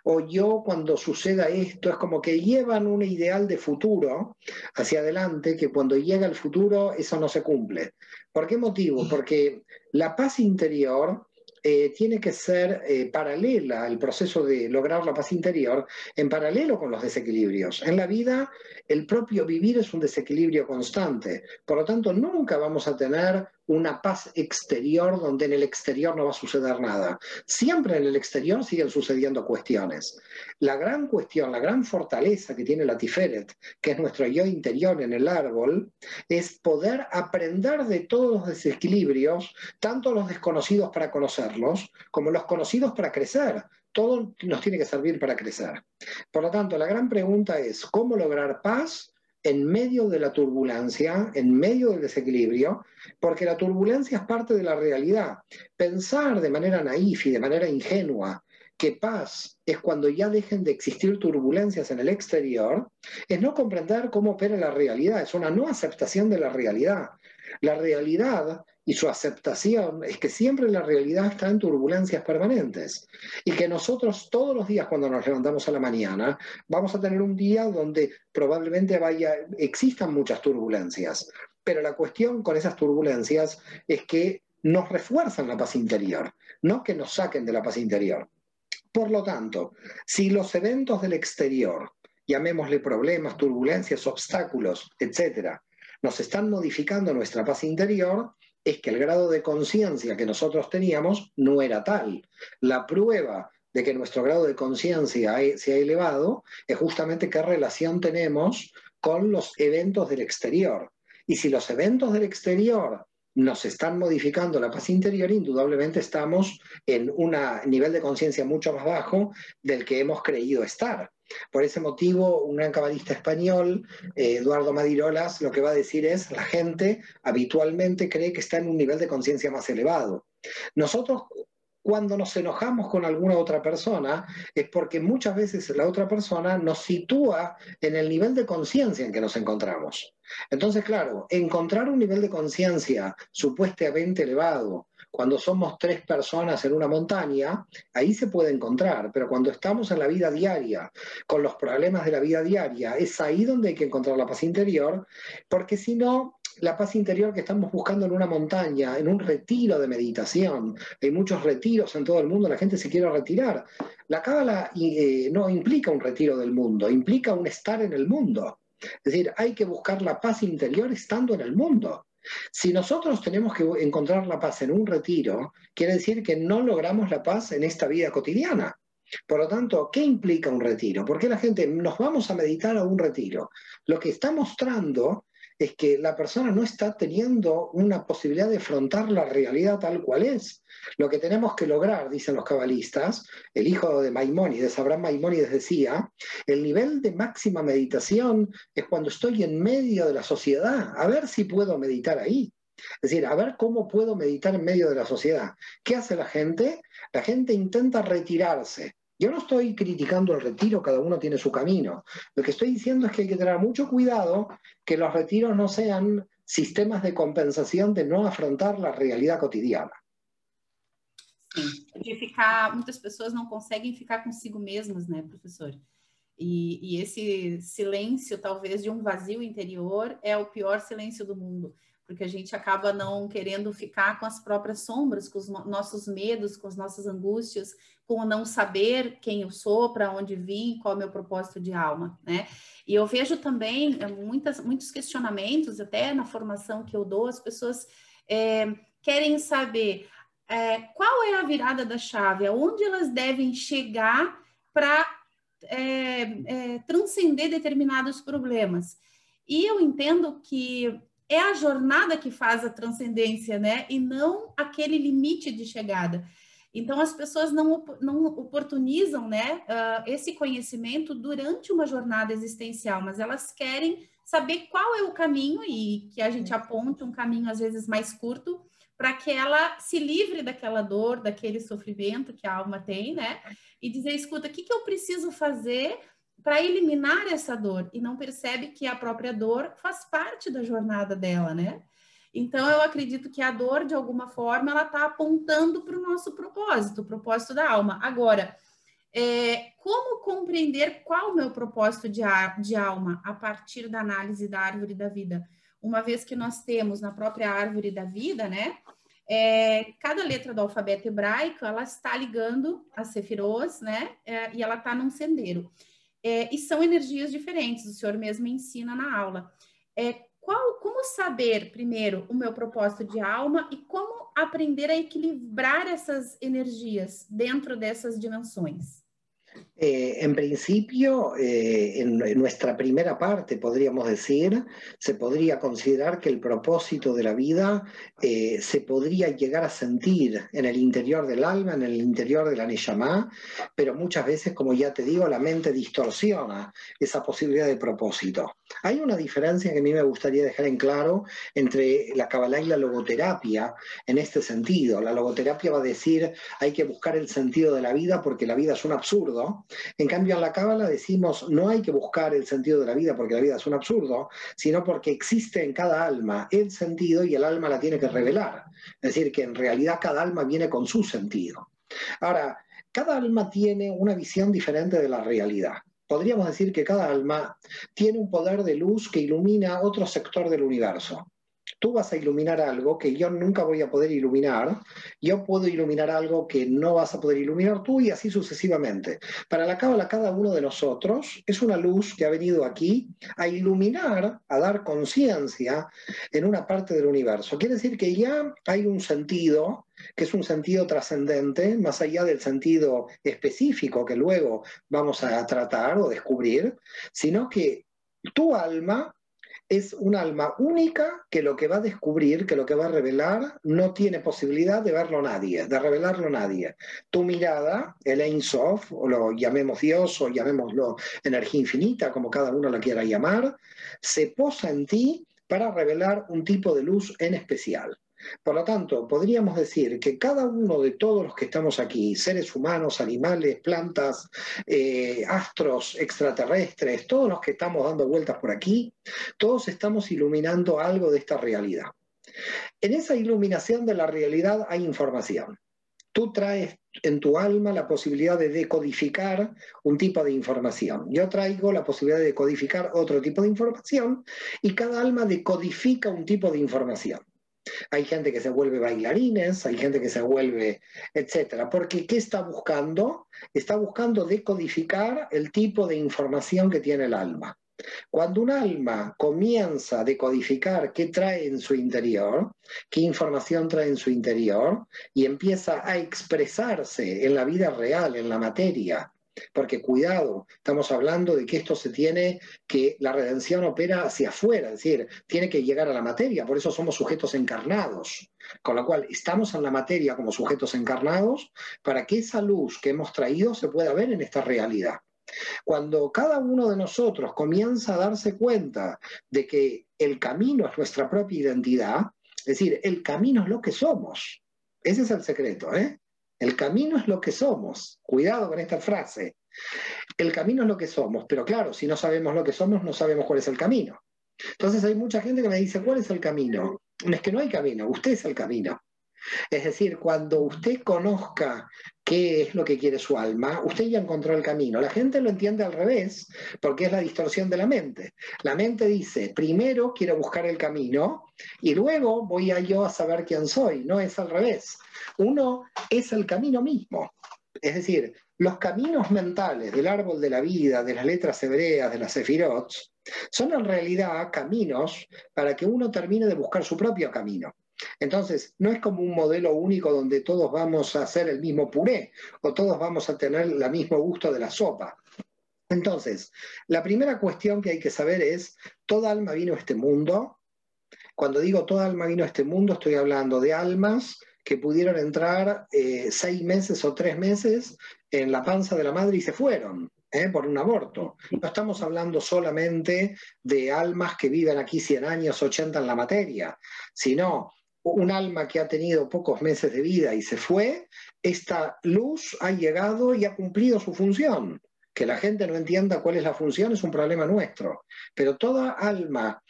O yo cuando suceda esto es como que llevan un ideal de futuro hacia adelante que cuando llega el futuro eso no se cumple. ¿Por qué motivo? Porque la paz interior eh, tiene que ser eh, paralela al proceso de lograr la paz interior, en paralelo con los desequilibrios. En la vida, el propio vivir es un desequilibrio constante. Por lo tanto, nunca vamos a tener una paz exterior donde en el exterior no va a suceder nada. Siempre en el exterior siguen sucediendo cuestiones. La gran cuestión, la gran fortaleza que tiene la Tiferet, que es nuestro yo interior en el árbol, es poder aprender de todos los desequilibrios, tanto los desconocidos para conocerlos, como los conocidos para crecer. Todo nos tiene que servir para crecer. Por lo tanto, la gran pregunta es, ¿cómo lograr paz? En medio de la turbulencia, en medio del desequilibrio, porque la turbulencia es parte de la realidad. Pensar de manera naif y de manera ingenua que paz es cuando ya dejen de existir turbulencias en el exterior, es no comprender cómo opera la realidad, es una no aceptación de la realidad. La realidad y su aceptación es que siempre la realidad está en turbulencias permanentes y que nosotros todos los días cuando nos levantamos a la mañana vamos a tener un día donde probablemente vaya, existan muchas turbulencias, pero la cuestión con esas turbulencias es que nos refuerzan la paz interior, no que nos saquen de la paz interior. Por lo tanto, si los eventos del exterior, llamémosle problemas, turbulencias, obstáculos, etcétera, nos están modificando nuestra paz interior, es que el grado de conciencia que nosotros teníamos no era tal. La prueba de que nuestro grado de conciencia se ha elevado es justamente qué relación tenemos con los eventos del exterior. Y si los eventos del exterior nos están modificando la paz interior, indudablemente estamos en un nivel de conciencia mucho más bajo del que hemos creído estar. Por ese motivo, un gran cabalista español, eh, Eduardo Madirolas, lo que va a decir es, la gente habitualmente cree que está en un nivel de conciencia más elevado. Nosotros cuando nos enojamos con alguna otra persona es porque muchas veces la otra persona nos sitúa en el nivel de conciencia en que nos encontramos. Entonces, claro, encontrar un nivel de conciencia supuestamente elevado cuando somos tres personas en una montaña, ahí se puede encontrar, pero cuando estamos en la vida diaria, con los problemas de la vida diaria, es ahí donde hay que encontrar la paz interior, porque si no, la paz interior que estamos buscando en una montaña, en un retiro de meditación. Hay muchos retiros en todo el mundo, la gente se quiere retirar. La cábala eh, no implica un retiro del mundo, implica un estar en el mundo. Es decir, hay que buscar la paz interior estando en el mundo. Si nosotros tenemos que encontrar la paz en un retiro, quiere decir que no logramos la paz en esta vida cotidiana. Por lo tanto, ¿qué implica un retiro? ¿Por qué la gente nos vamos a meditar a un retiro? Lo que está mostrando es que la persona no está teniendo una posibilidad de afrontar la realidad tal cual es. Lo que tenemos que lograr, dicen los cabalistas, el hijo de Maimónides, Abraham Maimónides decía, el nivel de máxima meditación es cuando estoy en medio de la sociedad, a ver si puedo meditar ahí. Es decir, a ver cómo puedo meditar en medio de la sociedad. ¿Qué hace la gente? La gente intenta retirarse. Yo no estoy criticando el retiro, cada uno tiene su camino. Lo que estoy diciendo es que hay que tener mucho cuidado que los retiros no sean sistemas de compensación de no afrontar la realidad cotidiana. Sim, de ficar, muitas pessoas ficar consigo mesmas, né, professor? E, e, esse silêncio, talvez, de um vazio interior é o pior silêncio do mundo, porque a gente acaba não querendo ficar com as próprias sombras, com os nossos medos, com as nossas angústias, com o não saber quem eu sou, para onde vim, qual é o meu propósito de alma, né? E eu vejo também eh, muitas, muitos questionamentos, até na formação que eu dou, as pessoas é, querem saber é, qual é a virada da chave, aonde elas devem chegar para é, transcender determinados problemas. E eu entendo que é a jornada que faz a transcendência, né? E não aquele limite de chegada. Então, as pessoas não, não oportunizam né, uh, esse conhecimento durante uma jornada existencial, mas elas querem saber qual é o caminho e que a gente aponte um caminho, às vezes, mais curto, para que ela se livre daquela dor, daquele sofrimento que a alma tem, né? E dizer, escuta, o que, que eu preciso fazer para eliminar essa dor? E não percebe que a própria dor faz parte da jornada dela, né? Então, eu acredito que a dor, de alguma forma, ela está apontando para o nosso propósito, o propósito da alma. Agora, é, como compreender qual o meu propósito de, de alma a partir da análise da árvore da vida? uma vez que nós temos na própria árvore da vida, né? É, cada letra do alfabeto hebraico ela está ligando a Sefirot, né? É, e ela está num sendeiro. É, e são energias diferentes, o senhor mesmo ensina na aula. É, qual, como saber, primeiro, o meu propósito de alma e como aprender a equilibrar essas energias dentro dessas dimensões? Eh, en principio, eh, en, nuestra primera parte, podríamos decir, se podría considerar que el propósito de la vida eh, se podría llegar a sentir en el interior del alma, en el interior de la Neyamá, pero muchas veces, como ya te digo, la mente distorsiona esa posibilidad de propósito. Hay una diferencia que a mí me gustaría dejar en claro entre la Kabbalah y la logoterapia en este sentido. La logoterapia va a decir hay que buscar el sentido de la vida porque la vida es un absurdo. En cambio, en la Cábala decimos no hay que buscar el sentido de la vida porque la vida es un absurdo, sino porque existe en cada alma el sentido y el alma la tiene que revelar. Es decir, que en realidad cada alma viene con su sentido. Ahora, cada alma tiene una visión diferente de la realidad podríamos decir que cada alma tiene un poder de luz que ilumina otro sector del universo. Tú vas a iluminar algo que yo nunca voy a poder iluminar, yo puedo iluminar algo que no vas a poder iluminar tú y así sucesivamente. Para la cábala, cada uno de nosotros es una luz que ha venido aquí a iluminar, a dar conciencia en una parte del universo. Quiere decir que ya hay un sentido que es un sentido trascendente, más allá del sentido específico que luego vamos a tratar o descubrir, sino que tu alma es un alma única que lo que va a descubrir, que lo que va a revelar, no tiene posibilidad de verlo nadie, de revelarlo nadie. Tu mirada, el Ein Sof, o lo llamemos Dios o llamémoslo energía infinita, como cada uno la quiera llamar, se posa en ti para revelar un tipo de luz en especial. Por lo tanto, podríamos decir que cada uno de todos los que estamos aquí, seres humanos, animales, plantas, eh, astros, extraterrestres, todos los que estamos dando vueltas por aquí, todos estamos iluminando algo de esta realidad. En esa iluminación de la realidad hay información. Tú traes en tu alma la posibilidad de decodificar un tipo de información. Yo traigo la posibilidad de decodificar otro tipo de información y cada alma decodifica un tipo de información. Hay gente que se vuelve bailarines, hay gente que se vuelve, etcétera. Porque ¿qué está buscando? Está buscando decodificar el tipo de información que tiene el alma. Cuando un alma comienza a decodificar qué trae en su interior, qué información trae en su interior, y empieza a expresarse en la vida real, en la materia, porque cuidado, estamos hablando de que esto se tiene, que la redención opera hacia afuera, es decir, tiene que llegar a la materia, por eso somos sujetos encarnados. Con lo cual, estamos en la materia como sujetos encarnados para que esa luz que hemos traído se pueda ver en esta realidad. Cuando cada uno de nosotros comienza a darse cuenta de que el camino es nuestra propia identidad, es decir, el camino es lo que somos. Ese es el secreto, ¿eh? El camino es lo que somos. Cuidado con esta frase. El camino es lo que somos, pero claro, si no sabemos lo que somos, no sabemos cuál es el camino. Entonces hay mucha gente que me dice, ¿cuál es el camino? Es que no hay camino, usted es el camino. Es decir, cuando usted conozca qué es lo que quiere su alma, usted ya encontró el camino. La gente lo entiende al revés, porque es la distorsión de la mente. La mente dice, primero quiero buscar el camino y luego voy a yo a saber quién soy. No es al revés. Uno es el camino mismo. Es decir, los caminos mentales del árbol de la vida, de las letras hebreas, de las sefirot, son en realidad caminos para que uno termine de buscar su propio camino. Entonces, no es como un modelo único donde todos vamos a hacer el mismo puré o todos vamos a tener el mismo gusto de la sopa. Entonces, la primera cuestión que hay que saber es, ¿toda alma vino a este mundo? Cuando digo toda alma vino a este mundo, estoy hablando de almas que pudieron entrar eh, seis meses o tres meses en la panza de la madre y se fueron. ¿eh? por un aborto. No estamos hablando solamente de almas que viven aquí 100 años, 80 en la materia, sino un alma que ha tenido pocos meses de vida y se fue, esta luz ha llegado y ha cumplido su función. Que la gente no entienda cuál es la función es un problema nuestro, pero toda alma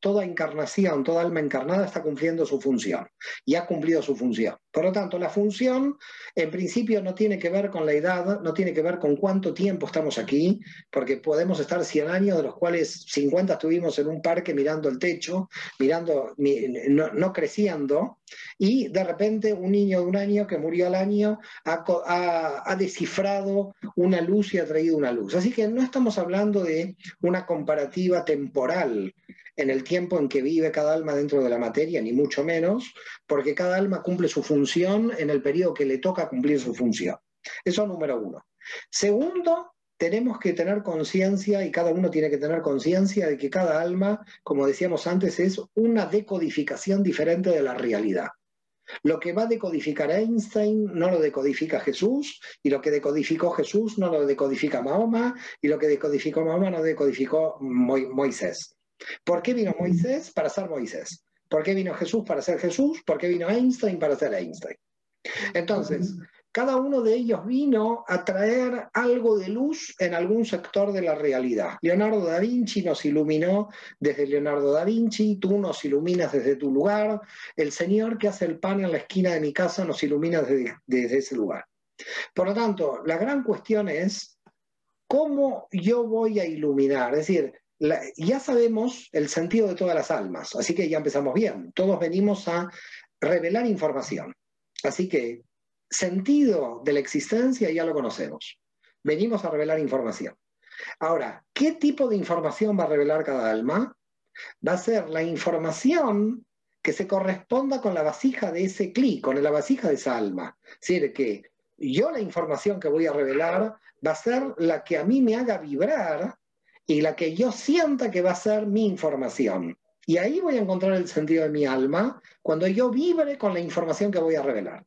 toda encarnación, toda alma encarnada está cumpliendo su función y ha cumplido su función. Por lo tanto, la función en principio no tiene que ver con la edad, no tiene que ver con cuánto tiempo estamos aquí, porque podemos estar 100 años, de los cuales 50 estuvimos en un parque mirando el techo, mirando, no, creciendo, y de repente un niño de un año que murió al año ha, ha descifrado una luz y ha traído una luz. Así que no estamos hablando de una comparativa temporal en el tiempo en que vive cada alma dentro de la materia, ni mucho menos, porque cada alma cumple su función en el periodo que le toca cumplir su función. Eso número uno. Segundo, tenemos que tener conciencia y cada uno tiene que tener conciencia de que cada alma, como decíamos antes, es una decodificación diferente de la realidad. Lo que va a decodificar Einstein no lo decodifica Jesús, y lo que decodificó Jesús no lo decodifica Mahoma, y lo que decodificó Mahoma no decodificó Moisés. ¿Por qué vino Moisés? Para ser Moisés. ¿Por qué vino Jesús? Para ser Jesús. ¿Por qué vino Einstein? Para ser Einstein. Entonces, cada uno de ellos vino a traer algo de luz en algún sector de la realidad. Leonardo da Vinci nos iluminó desde Leonardo da Vinci, tú nos iluminas desde tu lugar, el Señor que hace el pan en la esquina de mi casa nos ilumina desde, desde ese lugar. Por lo tanto, la gran cuestión es cómo yo voy a iluminar, es decir, ya sabemos el sentido de todas las almas, así que ya empezamos bien. Todos venimos a revelar información. Así que sentido de la existencia ya lo conocemos. Venimos a revelar información. Ahora, ¿qué tipo de información va a revelar cada alma? Va a ser la información que se corresponda con la vasija de ese clic, con la vasija de esa alma. Es decir, que yo la información que voy a revelar va a ser la que a mí me haga vibrar y la que yo sienta que va a ser mi información. Y ahí voy a encontrar el sentido de mi alma cuando yo vibre con la información que voy a revelar.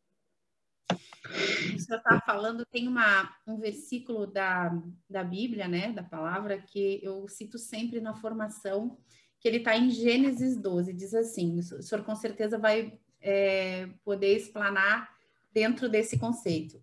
Você estava falando, tem uma, um versículo da, da Bíblia, né, da palavra, que eu cito sempre na formação, que ele está em Gênesis 12, diz assim, o senhor com certeza vai é, poder explanar dentro desse conceito.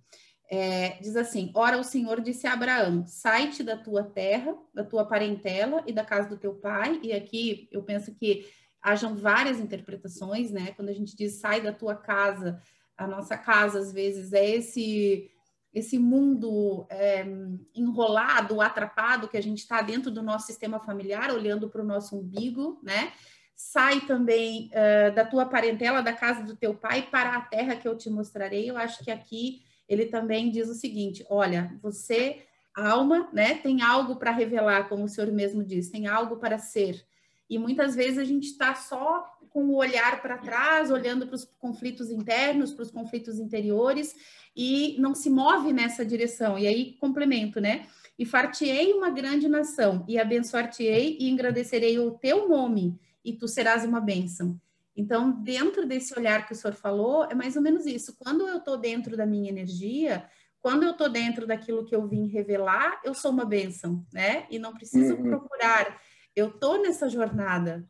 É, diz assim: Ora, o Senhor disse a Abraão: sai-te da tua terra, da tua parentela e da casa do teu pai. E aqui eu penso que hajam várias interpretações, né? Quando a gente diz sai da tua casa, a nossa casa às vezes é esse esse mundo é, enrolado, atrapado que a gente está dentro do nosso sistema familiar, olhando para o nosso umbigo, né? Sai também uh, da tua parentela, da casa do teu pai, para a terra que eu te mostrarei. Eu acho que aqui ele também diz o seguinte: olha, você, alma, né, tem algo para revelar, como o senhor mesmo diz, tem algo para ser. E muitas vezes a gente está só com o olhar para trás, olhando para os conflitos internos, para os conflitos interiores, e não se move nessa direção. E aí, complemento, né? E fartiei uma grande nação, e abençoar-te-ei e engrandecerei o teu nome, e tu serás uma bênção. Então, dentro desse olhar que o senhor falou, é mais ou menos isso. Quando eu estou dentro da minha energia, quando eu estou dentro daquilo que eu vim revelar, eu sou uma bênção, né? E não preciso uhum. procurar. Eu estou nessa jornada.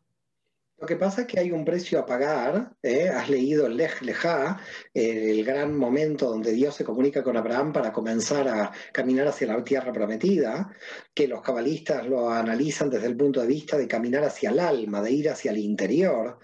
Lo que pasa es que hay un precio a pagar. ¿eh? Has leído Lech Lejá, el gran momento donde Dios se comunica con Abraham para comenzar a caminar hacia la tierra prometida, que los cabalistas lo analizan desde el punto de vista de caminar hacia el alma, de ir hacia el interior.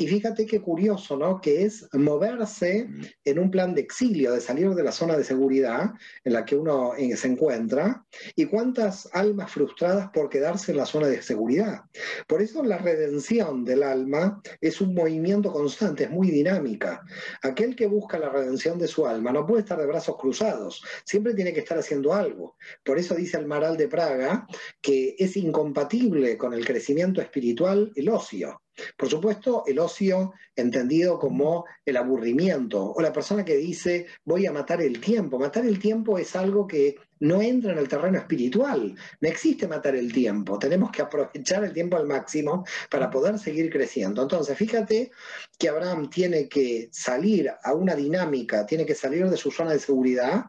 Y fíjate qué curioso, ¿no? Que es moverse en un plan de exilio, de salir de la zona de seguridad en la que uno eh, se encuentra, y cuántas almas frustradas por quedarse en la zona de seguridad. Por eso la redención del alma es un movimiento constante, es muy dinámica. Aquel que busca la redención de su alma no puede estar de brazos cruzados, siempre tiene que estar haciendo algo. Por eso dice el Maral de Praga que es incompatible con el crecimiento espiritual el ocio. Por supuesto, el ocio entendido como el aburrimiento o la persona que dice voy a matar el tiempo. Matar el tiempo es algo que no entra en el terreno espiritual. No existe matar el tiempo. Tenemos que aprovechar el tiempo al máximo para poder seguir creciendo. Entonces, fíjate que Abraham tiene que salir a una dinámica, tiene que salir de su zona de seguridad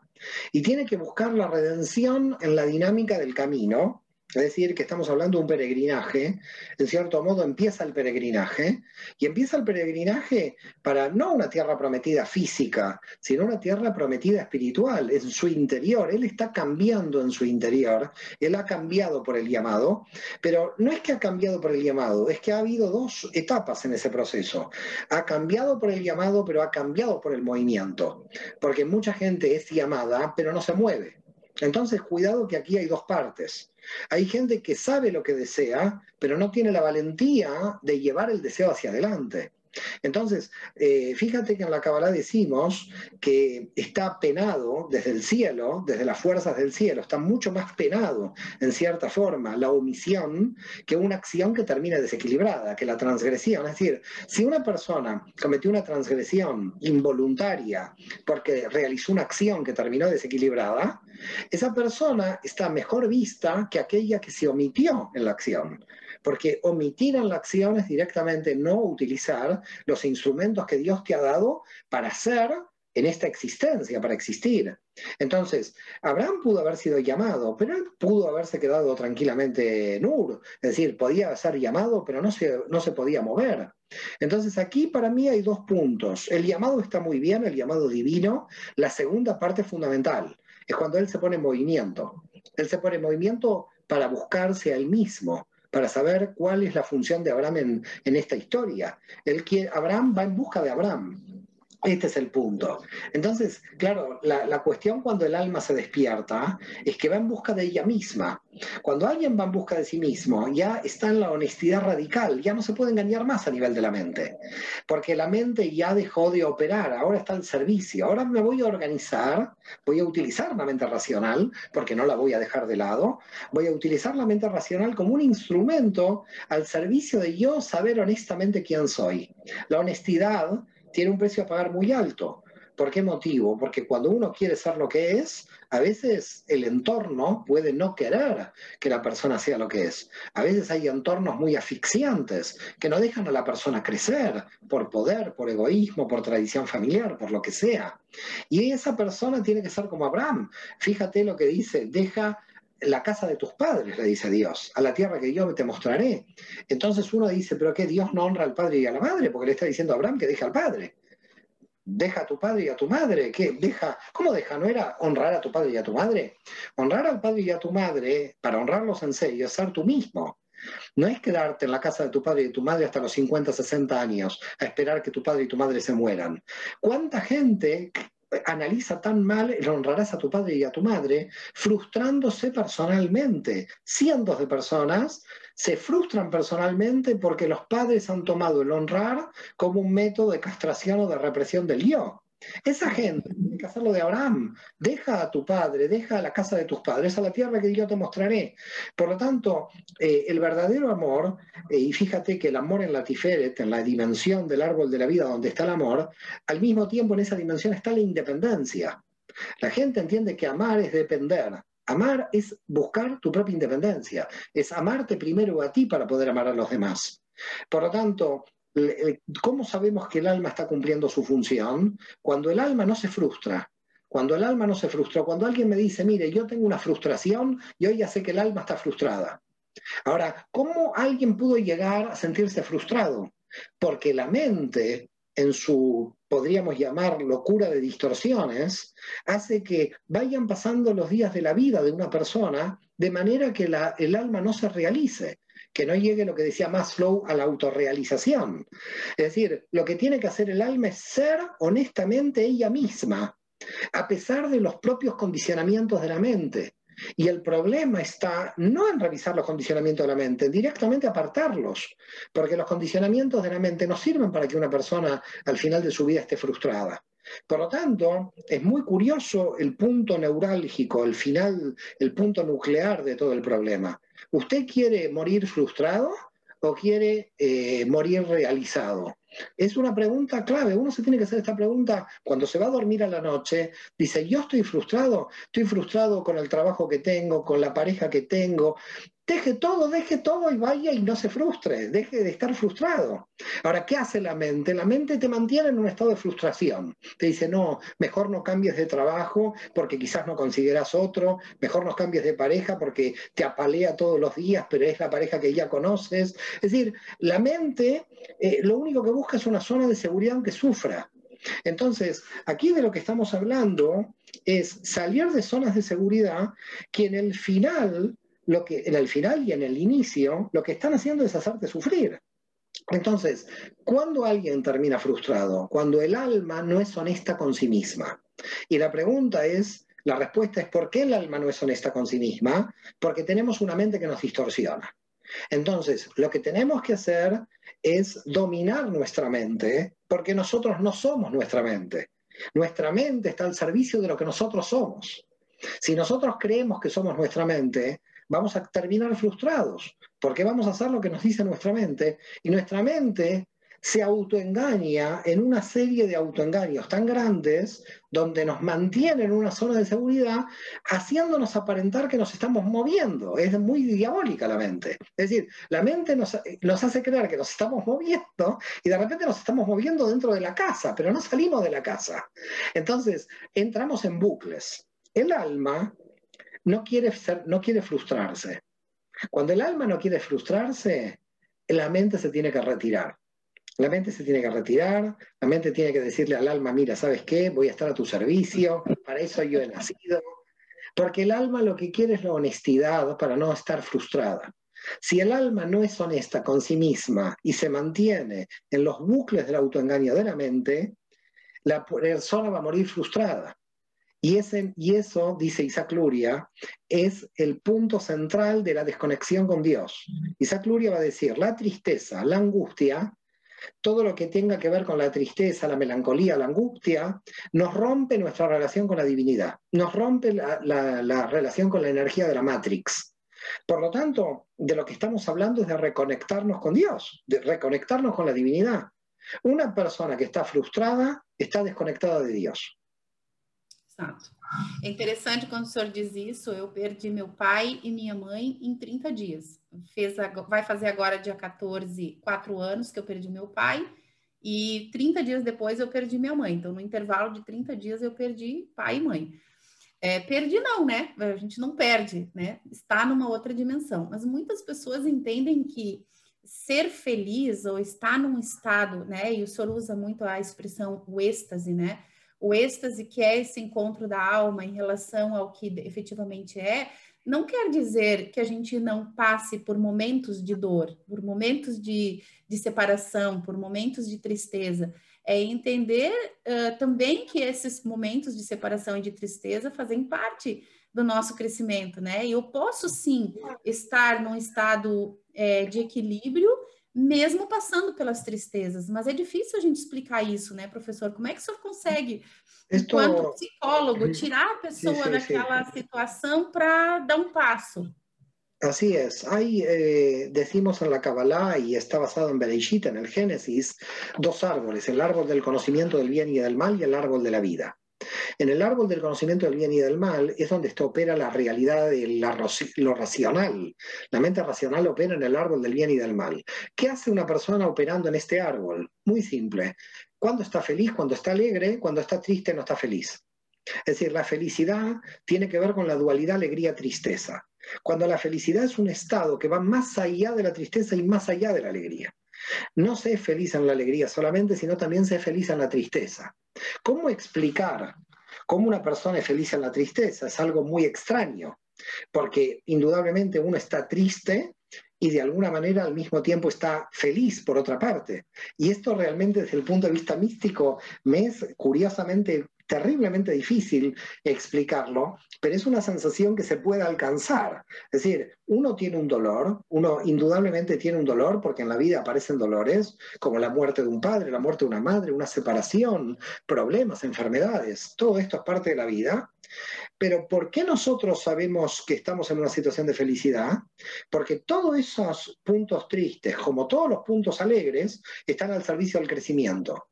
y tiene que buscar la redención en la dinámica del camino es decir, que estamos hablando de un peregrinaje, en cierto modo empieza el peregrinaje, y empieza el peregrinaje para no una tierra prometida física, sino una tierra prometida espiritual, en su interior. Él está cambiando en su interior, él ha cambiado por el llamado, pero no es que ha cambiado por el llamado, es que ha habido dos etapas en ese proceso. Ha cambiado por el llamado, pero ha cambiado por el movimiento, porque mucha gente es llamada, pero no se mueve. Entonces, cuidado que aquí hay dos partes. Hay gente que sabe lo que desea, pero no tiene la valentía de llevar el deseo hacia adelante. Entonces, eh, fíjate que en la Kabbalah decimos que está penado desde el cielo, desde las fuerzas del cielo, está mucho más penado, en cierta forma, la omisión que una acción que termina desequilibrada, que la transgresión. Es decir, si una persona cometió una transgresión involuntaria porque realizó una acción que terminó desequilibrada, esa persona está mejor vista que aquella que se omitió en la acción. Porque omitir en la acción es directamente no utilizar los instrumentos que Dios te ha dado para hacer en esta existencia, para existir. Entonces, Abraham pudo haber sido llamado, pero él pudo haberse quedado tranquilamente en Ur. Es decir, podía ser llamado, pero no se, no se podía mover. Entonces, aquí para mí hay dos puntos. El llamado está muy bien, el llamado divino. La segunda parte fundamental es cuando él se pone en movimiento. Él se pone en movimiento para buscarse a él mismo, para saber cuál es la función de Abraham en, en esta historia. Él quiere, Abraham va en busca de Abraham. Este es el punto. Entonces, claro, la, cuestión cuando el alma se despierta es que va en busca de ella misma. Cuando alguien va en busca de sí mismo, ya está en la honestidad radical, ya no se puede engañar más a nivel de la mente, porque la mente ya dejó de operar, ahora está al servicio, ahora me voy a organizar, voy a utilizar la mente racional, porque no la voy a dejar de lado, voy a utilizar la mente racional como un instrumento al servicio de yo saber honestamente quién soy. La honestidad tiene un precio a pagar muy alto. ¿Por qué motivo? Porque cuando uno quiere ser lo que es, a veces el entorno puede no querer que la persona sea lo que es. A veces hay entornos muy asfixiantes que no dejan a la persona crecer por poder, por egoísmo, por tradición familiar, por lo que sea. Y esa persona tiene que ser como Abraham. Fíjate lo que dice, deja la casa de tus padres, le dice Dios, a la tierra que yo te mostraré. Entonces uno dice, pero ¿qué Dios no honra al padre y a la madre? Porque le está diciendo a Abraham que deja al padre. Deja a tu padre y a tu madre. ¿Qué? Deja, ¿Cómo deja? ¿No era honrar a tu padre y a tu madre? Honrar al padre y a tu madre, para honrarlos en serio, es ser tú mismo. No es quedarte en la casa de tu padre y de tu madre hasta los 50, 60 años, a esperar que tu padre y tu madre se mueran. ¿Cuánta gente analiza tan mal el honrarás a tu padre y a tu madre, frustrándose personalmente. Cientos de personas se frustran personalmente porque los padres han tomado el honrar como un método de castración o de represión del yo. Esa gente tiene que hacer de Abraham. Deja a tu padre, deja la casa de tus padres, a la tierra que yo te mostraré. Por lo tanto, eh, el verdadero amor, eh, y fíjate que el amor en la Tiferet, en la dimensión del árbol de la vida donde está el amor, al mismo tiempo en esa dimensión está la independencia. La gente entiende que amar es depender. Amar es buscar tu propia independencia, es amarte primero a ti para poder amar a los demás. Por lo tanto, ¿Cómo sabemos que el alma está cumpliendo su función? Cuando el alma no se frustra. Cuando el alma no se frustra, cuando alguien me dice, mire, yo tengo una frustración y hoy ya sé que el alma está frustrada. Ahora, ¿cómo alguien pudo llegar a sentirse frustrado? Porque la mente, en su, podríamos llamar, locura de distorsiones, hace que vayan pasando los días de la vida de una persona de manera que el alma no se realice que no llegue lo que decía Maslow a la autorrealización. Es decir, lo que tiene que hacer el alma es ser honestamente ella misma, a pesar de los propios condicionamientos de la mente. Y el problema está no en revisar los condicionamientos de la mente, directamente apartarlos, porque los condicionamientos de la mente no sirven para que una persona al final de su vida esté frustrada. Por lo tanto, es muy curioso el punto neurálgico, el final, el punto nuclear de todo el problema. ¿Usted quiere morir frustrado o quiere eh, morir realizado? Es una pregunta clave. Uno se tiene que hacer esta pregunta cuando se va a dormir a la noche. Dice, yo estoy frustrado, estoy frustrado con el trabajo que tengo, con la pareja que tengo, Deje todo, deje todo y vaya y no se frustre, deje de estar frustrado. Ahora, ¿qué hace la mente? La mente te mantiene en un estado de frustración. Te dice, no, mejor no cambies de trabajo porque quizás no consideras otro, mejor no cambies de pareja porque te apalea todos los días, pero es la pareja que ya conoces. Es decir, la mente eh, lo único que busca es una zona de seguridad aunque sufra. Entonces, aquí de lo que estamos hablando es salir de zonas de seguridad que en el final lo que en el final y en el inicio, lo que están haciendo es hacerte sufrir. Entonces, ¿cuándo alguien termina frustrado? Cuando el alma no es honesta con sí misma. Y la pregunta es, la respuesta es ¿por qué el alma no es honesta con sí misma? Porque tenemos una mente que nos distorsiona. Entonces, lo que tenemos que hacer es dominar nuestra mente, porque nosotros no somos nuestra mente. Nuestra mente está al servicio de lo que nosotros somos. Si nosotros creemos que somos nuestra mente, vamos a terminar frustrados, porque vamos a hacer lo que nos dice nuestra mente, y nuestra mente se autoengaña en una serie de autoengaños tan grandes donde nos mantiene en una zona de seguridad haciéndonos aparentar que nos estamos moviendo. Es muy diabólica la mente. Es decir, la mente nos, nos hace creer que nos estamos moviendo y de repente nos estamos moviendo dentro de la casa, pero no salimos de la casa. Entonces, entramos en bucles. El alma no quiere, no quiere frustrarse. Cuando el alma no quiere frustrarse, la mente se tiene que retirar. La mente se tiene que retirar, la mente tiene que decirle al alma, mira, ¿sabes qué? Voy a estar a tu servicio, para eso yo he nacido. Porque el alma lo que quiere es la honestidad para no estar frustrada. Si el alma no es honesta con sí misma y se mantiene en los bucles del autoengaño de la mente, la persona va a morir frustrada. Y, eso, dice Isaac Luria, es el punto central de la desconexión con Dios. Isaac Luria va a decir, la tristeza, la angustia, todo lo que tenga que ver con la tristeza, la melancolía, la angustia, nos rompe nuestra relación con la divinidad, nos rompe la, la relación con la energía de la Matrix. Por lo tanto, de lo que estamos hablando es de reconectarnos con Dios, de reconectarnos con la divinidad. Una persona que está frustrada está desconectada de Dios. Exato. É interessante quando o senhor diz isso, eu perdi meu pai e minha mãe em 30 dias. Fez, vai fazer agora, dia 14, quatro anos que eu perdi meu pai, e 30 dias depois eu perdi minha mãe. Então, no intervalo de 30 dias, eu perdi pai e mãe. É, perdi não, né? A gente não perde, né? Está numa outra dimensão. Mas muitas pessoas entendem que ser feliz ou estar num estado, né? E o senhor usa muito a expressão o êxtase, né? O êxtase que é esse encontro da alma em relação ao que efetivamente é, não quer dizer que a gente não passe por momentos de dor, por momentos de, de separação, por momentos de tristeza. É entender uh, também que esses momentos de separação e de tristeza fazem parte do nosso crescimento, né? E eu posso sim estar num estado é, de equilíbrio mesmo passando pelas tristezas. Mas é difícil a gente explicar isso, né, professor? Como é que o senhor consegue, Esto... enquanto psicólogo, tirar a pessoa sí, sí, daquela sí. situação para dar um passo? Así es. Hay, eh, decimos en la Kabbalah, y está basado en Bereshit, en el Génesis, dos árboles, el árbol del conocimiento del bien y del mal y el árbol de la vida. En el árbol del conocimiento del bien y del mal es donde opera la realidad de lo racional. La mente racional opera en el árbol del bien y del mal. ¿Qué hace una persona operando en este árbol? Muy simple. Cuando está feliz, cuando está alegre, cuando está triste, no está feliz. Es decir, la felicidad tiene que ver con la dualidad alegría-tristeza. Cuando la felicidad es un estado que va más allá de la tristeza y más allá de la alegría. No se es feliz en la alegría solamente, sino también se es feliz en la tristeza. ¿Cómo explicar cómo una persona es feliz en la tristeza? Es algo muy extraño, porque indudablemente uno está triste y de alguna manera al mismo tiempo está feliz por otra parte. Y esto realmente desde el punto de vista místico me es curiosamente terriblemente difícil explicarlo, pero es una sensación que se puede alcanzar. Es decir, uno tiene un dolor, uno indudablemente tiene un dolor porque en la vida aparecen dolores como la muerte de un padre, la muerte de una madre, una separación, problemas, enfermedades, todo esto es parte de la vida. Pero ¿por qué nosotros sabemos que estamos en una situación de felicidad? Porque todos esos puntos tristes, como todos los puntos alegres, están al servicio del crecimiento.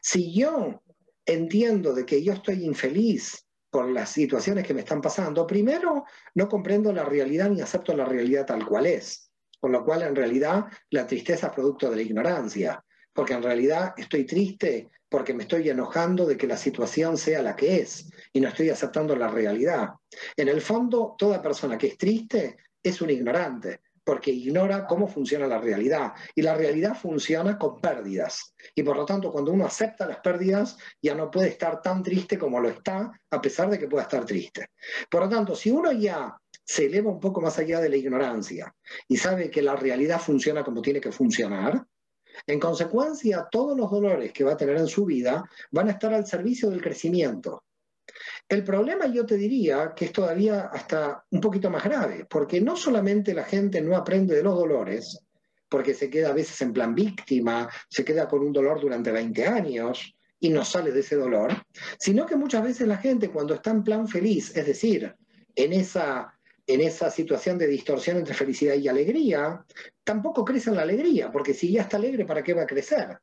Si yo entiendo de que yo estoy infeliz por las situaciones que me están pasando, primero no comprendo la realidad ni acepto la realidad tal cual es, con lo cual en realidad la tristeza es producto de la ignorancia, porque en realidad estoy triste porque me estoy enojando de que la situación sea la que es y no estoy aceptando la realidad. En el fondo, toda persona que es triste es un ignorante, porque ignora cómo funciona la realidad. Y la realidad funciona con pérdidas. Y por lo tanto, cuando uno acepta las pérdidas, ya no puede estar tan triste como lo está, a pesar de que pueda estar triste. Por lo tanto, si uno ya se eleva un poco más allá de la ignorancia y sabe que la realidad funciona como tiene que funcionar, en consecuencia, todos los dolores que va a tener en su vida van a estar al servicio del crecimiento. El problema yo te diría que es todavía hasta un poquito más grave, porque no solamente la gente no aprende de los dolores, porque se queda a veces en plan víctima, se queda con un dolor durante 20 años y no sale de ese dolor, sino que muchas veces la gente cuando está en plan feliz, es decir, en esa, en esa situación de distorsión entre felicidad y alegría, tampoco crece en la alegría, porque si ya está alegre, ¿para qué va a crecer?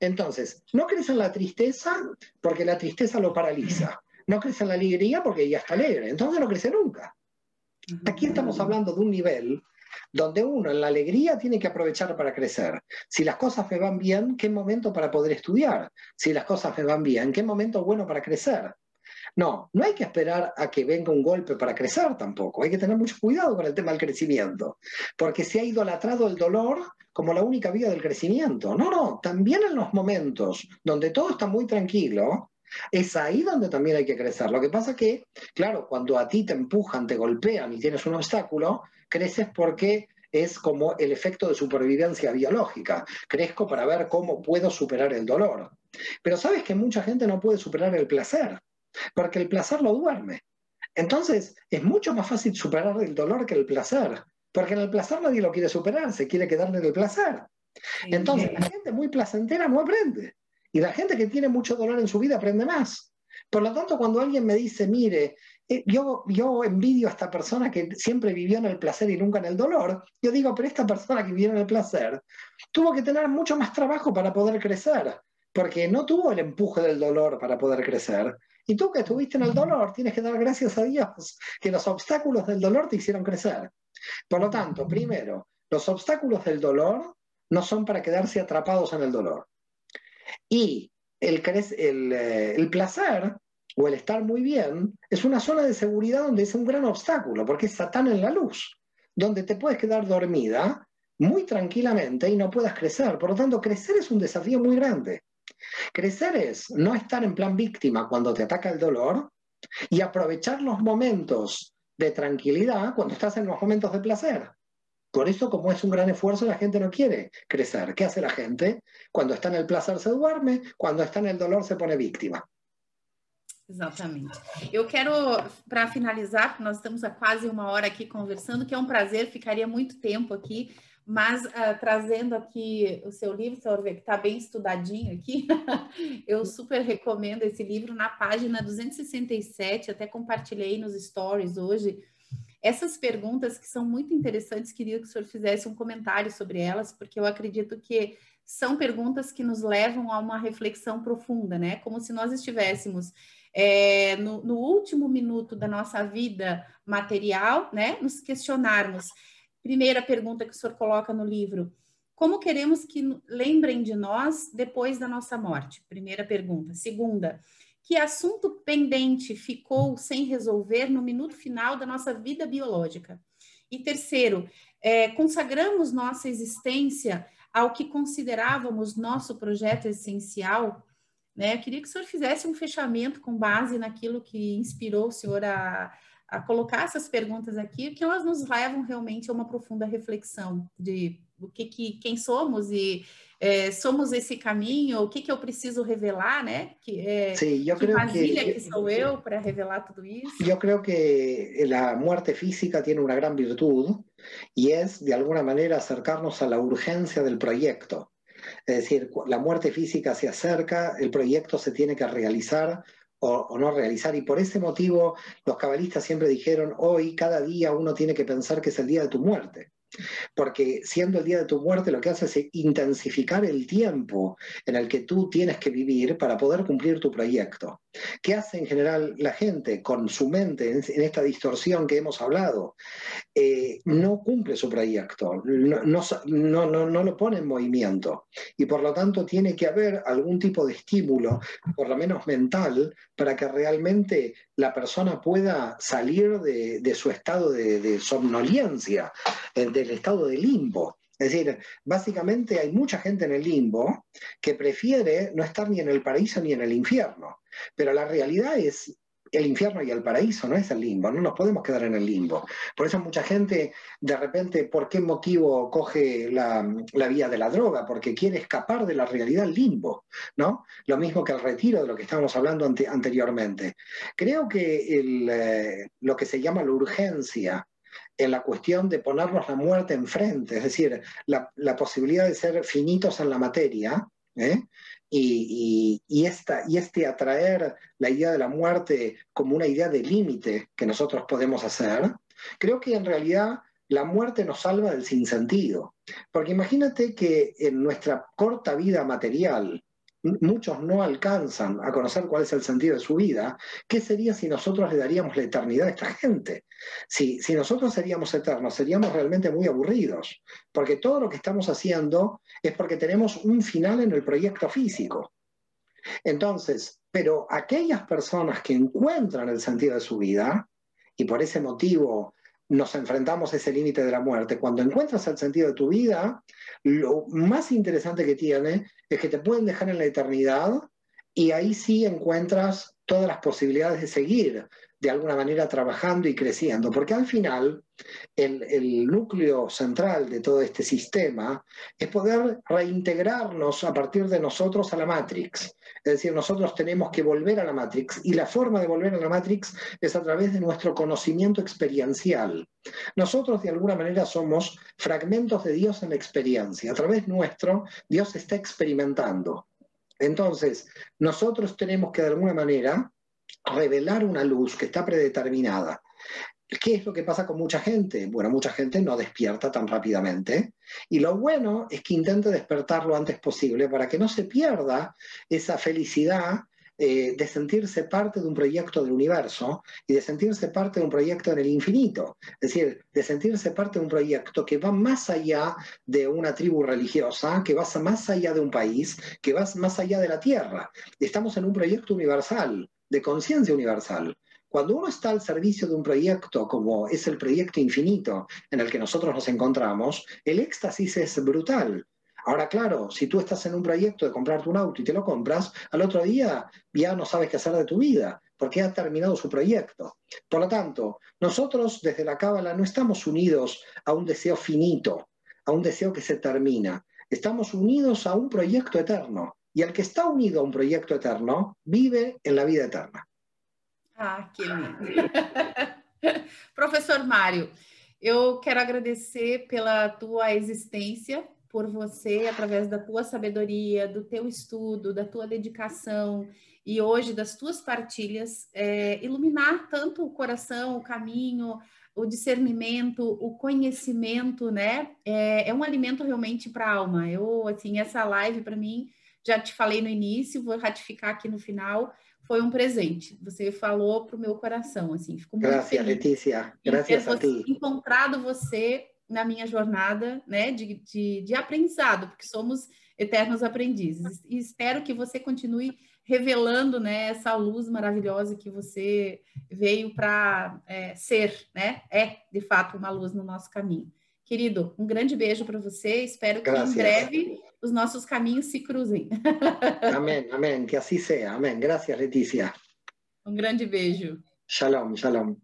Entonces, no crece en la tristeza porque la tristeza lo paraliza no crece la alegría porque ya está alegre, entonces no crece nunca. Aquí estamos hablando de un nivel donde uno en la alegría tiene que aprovechar para crecer. Si las cosas me van bien, ¿qué momento para poder estudiar? Si las cosas me van bien, ¿qué momento bueno para crecer? No, no hay que esperar a que venga un golpe para crecer tampoco. Hay que tener mucho cuidado con el tema del crecimiento, porque se ha idolatrado el dolor como la única vía del crecimiento. No, no, también en los momentos donde todo está muy tranquilo, es ahí donde también hay que crecer. Lo que pasa que, claro, cuando a ti te empujan, te golpean y tienes un obstáculo, creces porque es como el efecto de supervivencia biológica. Crezco para ver cómo puedo superar el dolor. Pero sabes que mucha gente no puede superar el placer, porque el placer lo duerme. Entonces, es mucho más fácil superar el dolor que el placer, porque en el placer nadie lo quiere superar, se quiere quedar en el placer. Entonces, la gente muy placentera no aprende. Y la gente que tiene mucho dolor en su vida aprende más. Por lo tanto, cuando alguien me dice, mire, eh, yo, yo envidio a esta persona que siempre vivió en el placer y nunca en el dolor, yo digo, pero esta persona que vivió en el placer tuvo que tener mucho más trabajo para poder crecer, porque no tuvo el empuje del dolor para poder crecer. Y tú que estuviste en el dolor, tienes que dar gracias a Dios que los obstáculos del dolor te hicieron crecer. Por lo tanto, primero, los obstáculos del dolor no son para quedarse atrapados en el dolor. Y el, eh, el, placer o el estar muy bien es una zona de seguridad donde es un gran obstáculo, porque es Satán en la luz, donde te puedes quedar dormida muy tranquilamente y no puedas crecer. Por lo tanto, crecer es un desafío muy grande. Crecer es no estar en plan víctima cuando te ataca el dolor y aprovechar los momentos de tranquilidad cuando estás en los momentos de placer. Por eso, como es un gran esfuerzo, la gente no quiere crecer. ¿Qué hace la gente? Cuando está en el placer se duerme, cuando está en el dolor se pone víctima. Exatamente. Eu quero, para finalizar, nós estamos há quase uma hora aqui conversando, que é um prazer, ficaria muito tempo aqui, Mas uh, trazendo aqui o seu livro, senhor que está bem estudadinho aqui, <laughs> eu super recomendo esse livro na página 267, até compartilhei nos stories hoje. Essas perguntas que são muito interessantes, queria que o senhor fizesse um comentário sobre elas, porque eu acredito que são perguntas que nos levam a uma reflexão profunda, né? Como se nós estivéssemos é, no, no último minuto da nossa vida material, né? Nos questionarmos Primeira pergunta que o senhor coloca no livro: como queremos que lembrem de nós depois da nossa morte? Primeira pergunta. Segunda, que assunto pendente ficou sem resolver no minuto final da nossa vida biológica? E terceiro, é, consagramos nossa existência ao que considerávamos nosso projeto essencial? Né? Eu queria que o senhor fizesse um fechamento com base naquilo que inspirou o senhor a, a colocar essas perguntas aqui, que elas nos levam realmente a uma profunda reflexão de o que, que quem somos e é, somos esse caminho, o que, que eu preciso revelar, né? Que, é, sí, yo que creo que, que sou eu para revelar tudo isso. Yo creo que la muerte física tiene una gran virtud y es de alguna manera acercarnos a la urgencia del proyecto. Es decir, la muerte física se acerca, el proyecto se tiene que realizar o, no realizar. Y por ese motivo los cabalistas siempre dijeron, hoy cada día uno tiene que pensar que es el día de tu muerte porque siendo el día de tu muerte lo que hace es intensificar el tiempo en el que tú tienes que vivir para poder cumplir tu proyecto. ¿Qué hace en general la gente con su mente en esta distorsión que hemos hablado? Eh, no cumple su proyecto, no, lo pone en movimiento y por lo tanto tiene que haber algún tipo de estímulo, por lo menos mental, para que realmente la persona pueda salir de, su estado de, de somnolencia, del estado de limbo. Es decir, básicamente hay mucha gente en el limbo que prefiere no estar ni en el paraíso ni en el infierno. Pero la realidad es el infierno y el paraíso, no es el limbo, no nos podemos quedar en el limbo. Por eso mucha gente, de repente, ¿por qué motivo coge la, vía de la droga? Porque quiere escapar de la realidad limbo, ¿no? Lo mismo que el retiro de lo que estábamos hablando anteriormente. Creo que eh, lo que se llama la urgencia en la cuestión de ponernos la muerte enfrente, es decir, la, posibilidad de ser finitos en la materia, ¿eh? y, esta, y este atraer la idea de la muerte como una idea de límite que nosotros podemos hacer, creo que en realidad la muerte nos salva del sinsentido. Porque imagínate que en nuestra corta vida material, muchos no alcanzan a conocer cuál es el sentido de su vida, ¿qué sería si nosotros le daríamos la eternidad a esta gente? Si, si nosotros seríamos eternos, seríamos realmente muy aburridos, porque todo lo que estamos haciendo es porque tenemos un final en el proyecto físico. Entonces, pero aquellas personas que encuentran el sentido de su vida, y por ese motivo nos enfrentamos a ese límite de la muerte. Cuando encuentras el sentido de tu vida, lo más interesante que tiene es que te pueden dejar en la eternidad y ahí sí encuentras todas las posibilidades de seguir de alguna manera trabajando y creciendo, porque al final el, núcleo central de todo este sistema es poder reintegrarnos a partir de nosotros a la Matrix. Es decir, nosotros tenemos que volver a la Matrix y la forma de volver a la Matrix es a través de nuestro conocimiento experiencial. Nosotros de alguna manera somos fragmentos de Dios en la experiencia. A través nuestro, Dios está experimentando. Entonces, nosotros tenemos que de alguna manera revelar una luz que está predeterminada. ¿Qué es lo que pasa con mucha gente? Bueno, mucha gente no despierta tan rápidamente y lo bueno es que intente despertar lo antes posible para que no se pierda esa felicidad eh, de sentirse parte de un proyecto del universo y de sentirse parte de un proyecto en el infinito. Es decir, de sentirse parte de un proyecto que va más allá de una tribu religiosa, que va más allá de un país, que va más allá de la Tierra. Estamos en un proyecto universal de conciencia universal. Cuando uno está al servicio de un proyecto como es el proyecto infinito en el que nosotros nos encontramos, el éxtasis es brutal. Ahora, claro, si tú estás en un proyecto de comprarte un auto y te lo compras, al otro día ya no sabes qué hacer de tu vida, porque ha terminado su proyecto. Por lo tanto, nosotros desde la Cábala no estamos unidos a un deseo finito, a un deseo que se termina. Estamos unidos a un proyecto eterno. Y el que está unido a un proyecto eterno vive en la vida eterna. Ah, que lindo. <laughs> Professor Mário, Eu quero agradecer pela tua existência, por você, através da tua sabedoria, do teu estudo, da tua dedicação e hoje das tuas partilhas, é, iluminar tanto o coração, o caminho, o discernimento, o conhecimento, né? É, é um alimento realmente para a alma. Eu, assim, essa live para mim, já te falei no início, vou ratificar aqui no final, foi um presente. Você falou para o meu coração, assim, fico muito Gracias, feliz. Letícia. Gracias a ti. Encontrado você na minha jornada, né, de, de, de aprendizado, porque somos eternos aprendizes. E espero que você continue revelando né, essa luz maravilhosa que você veio para é, ser, né? É, de fato, uma luz no nosso caminho. Querido, um grande beijo para você. Espero que Gracias. em breve os nossos caminhos se cruzem. <laughs> Amém, amém. Que assim seja. Amém. Graças, Letícia. Um grande beijo. Shalom, shalom.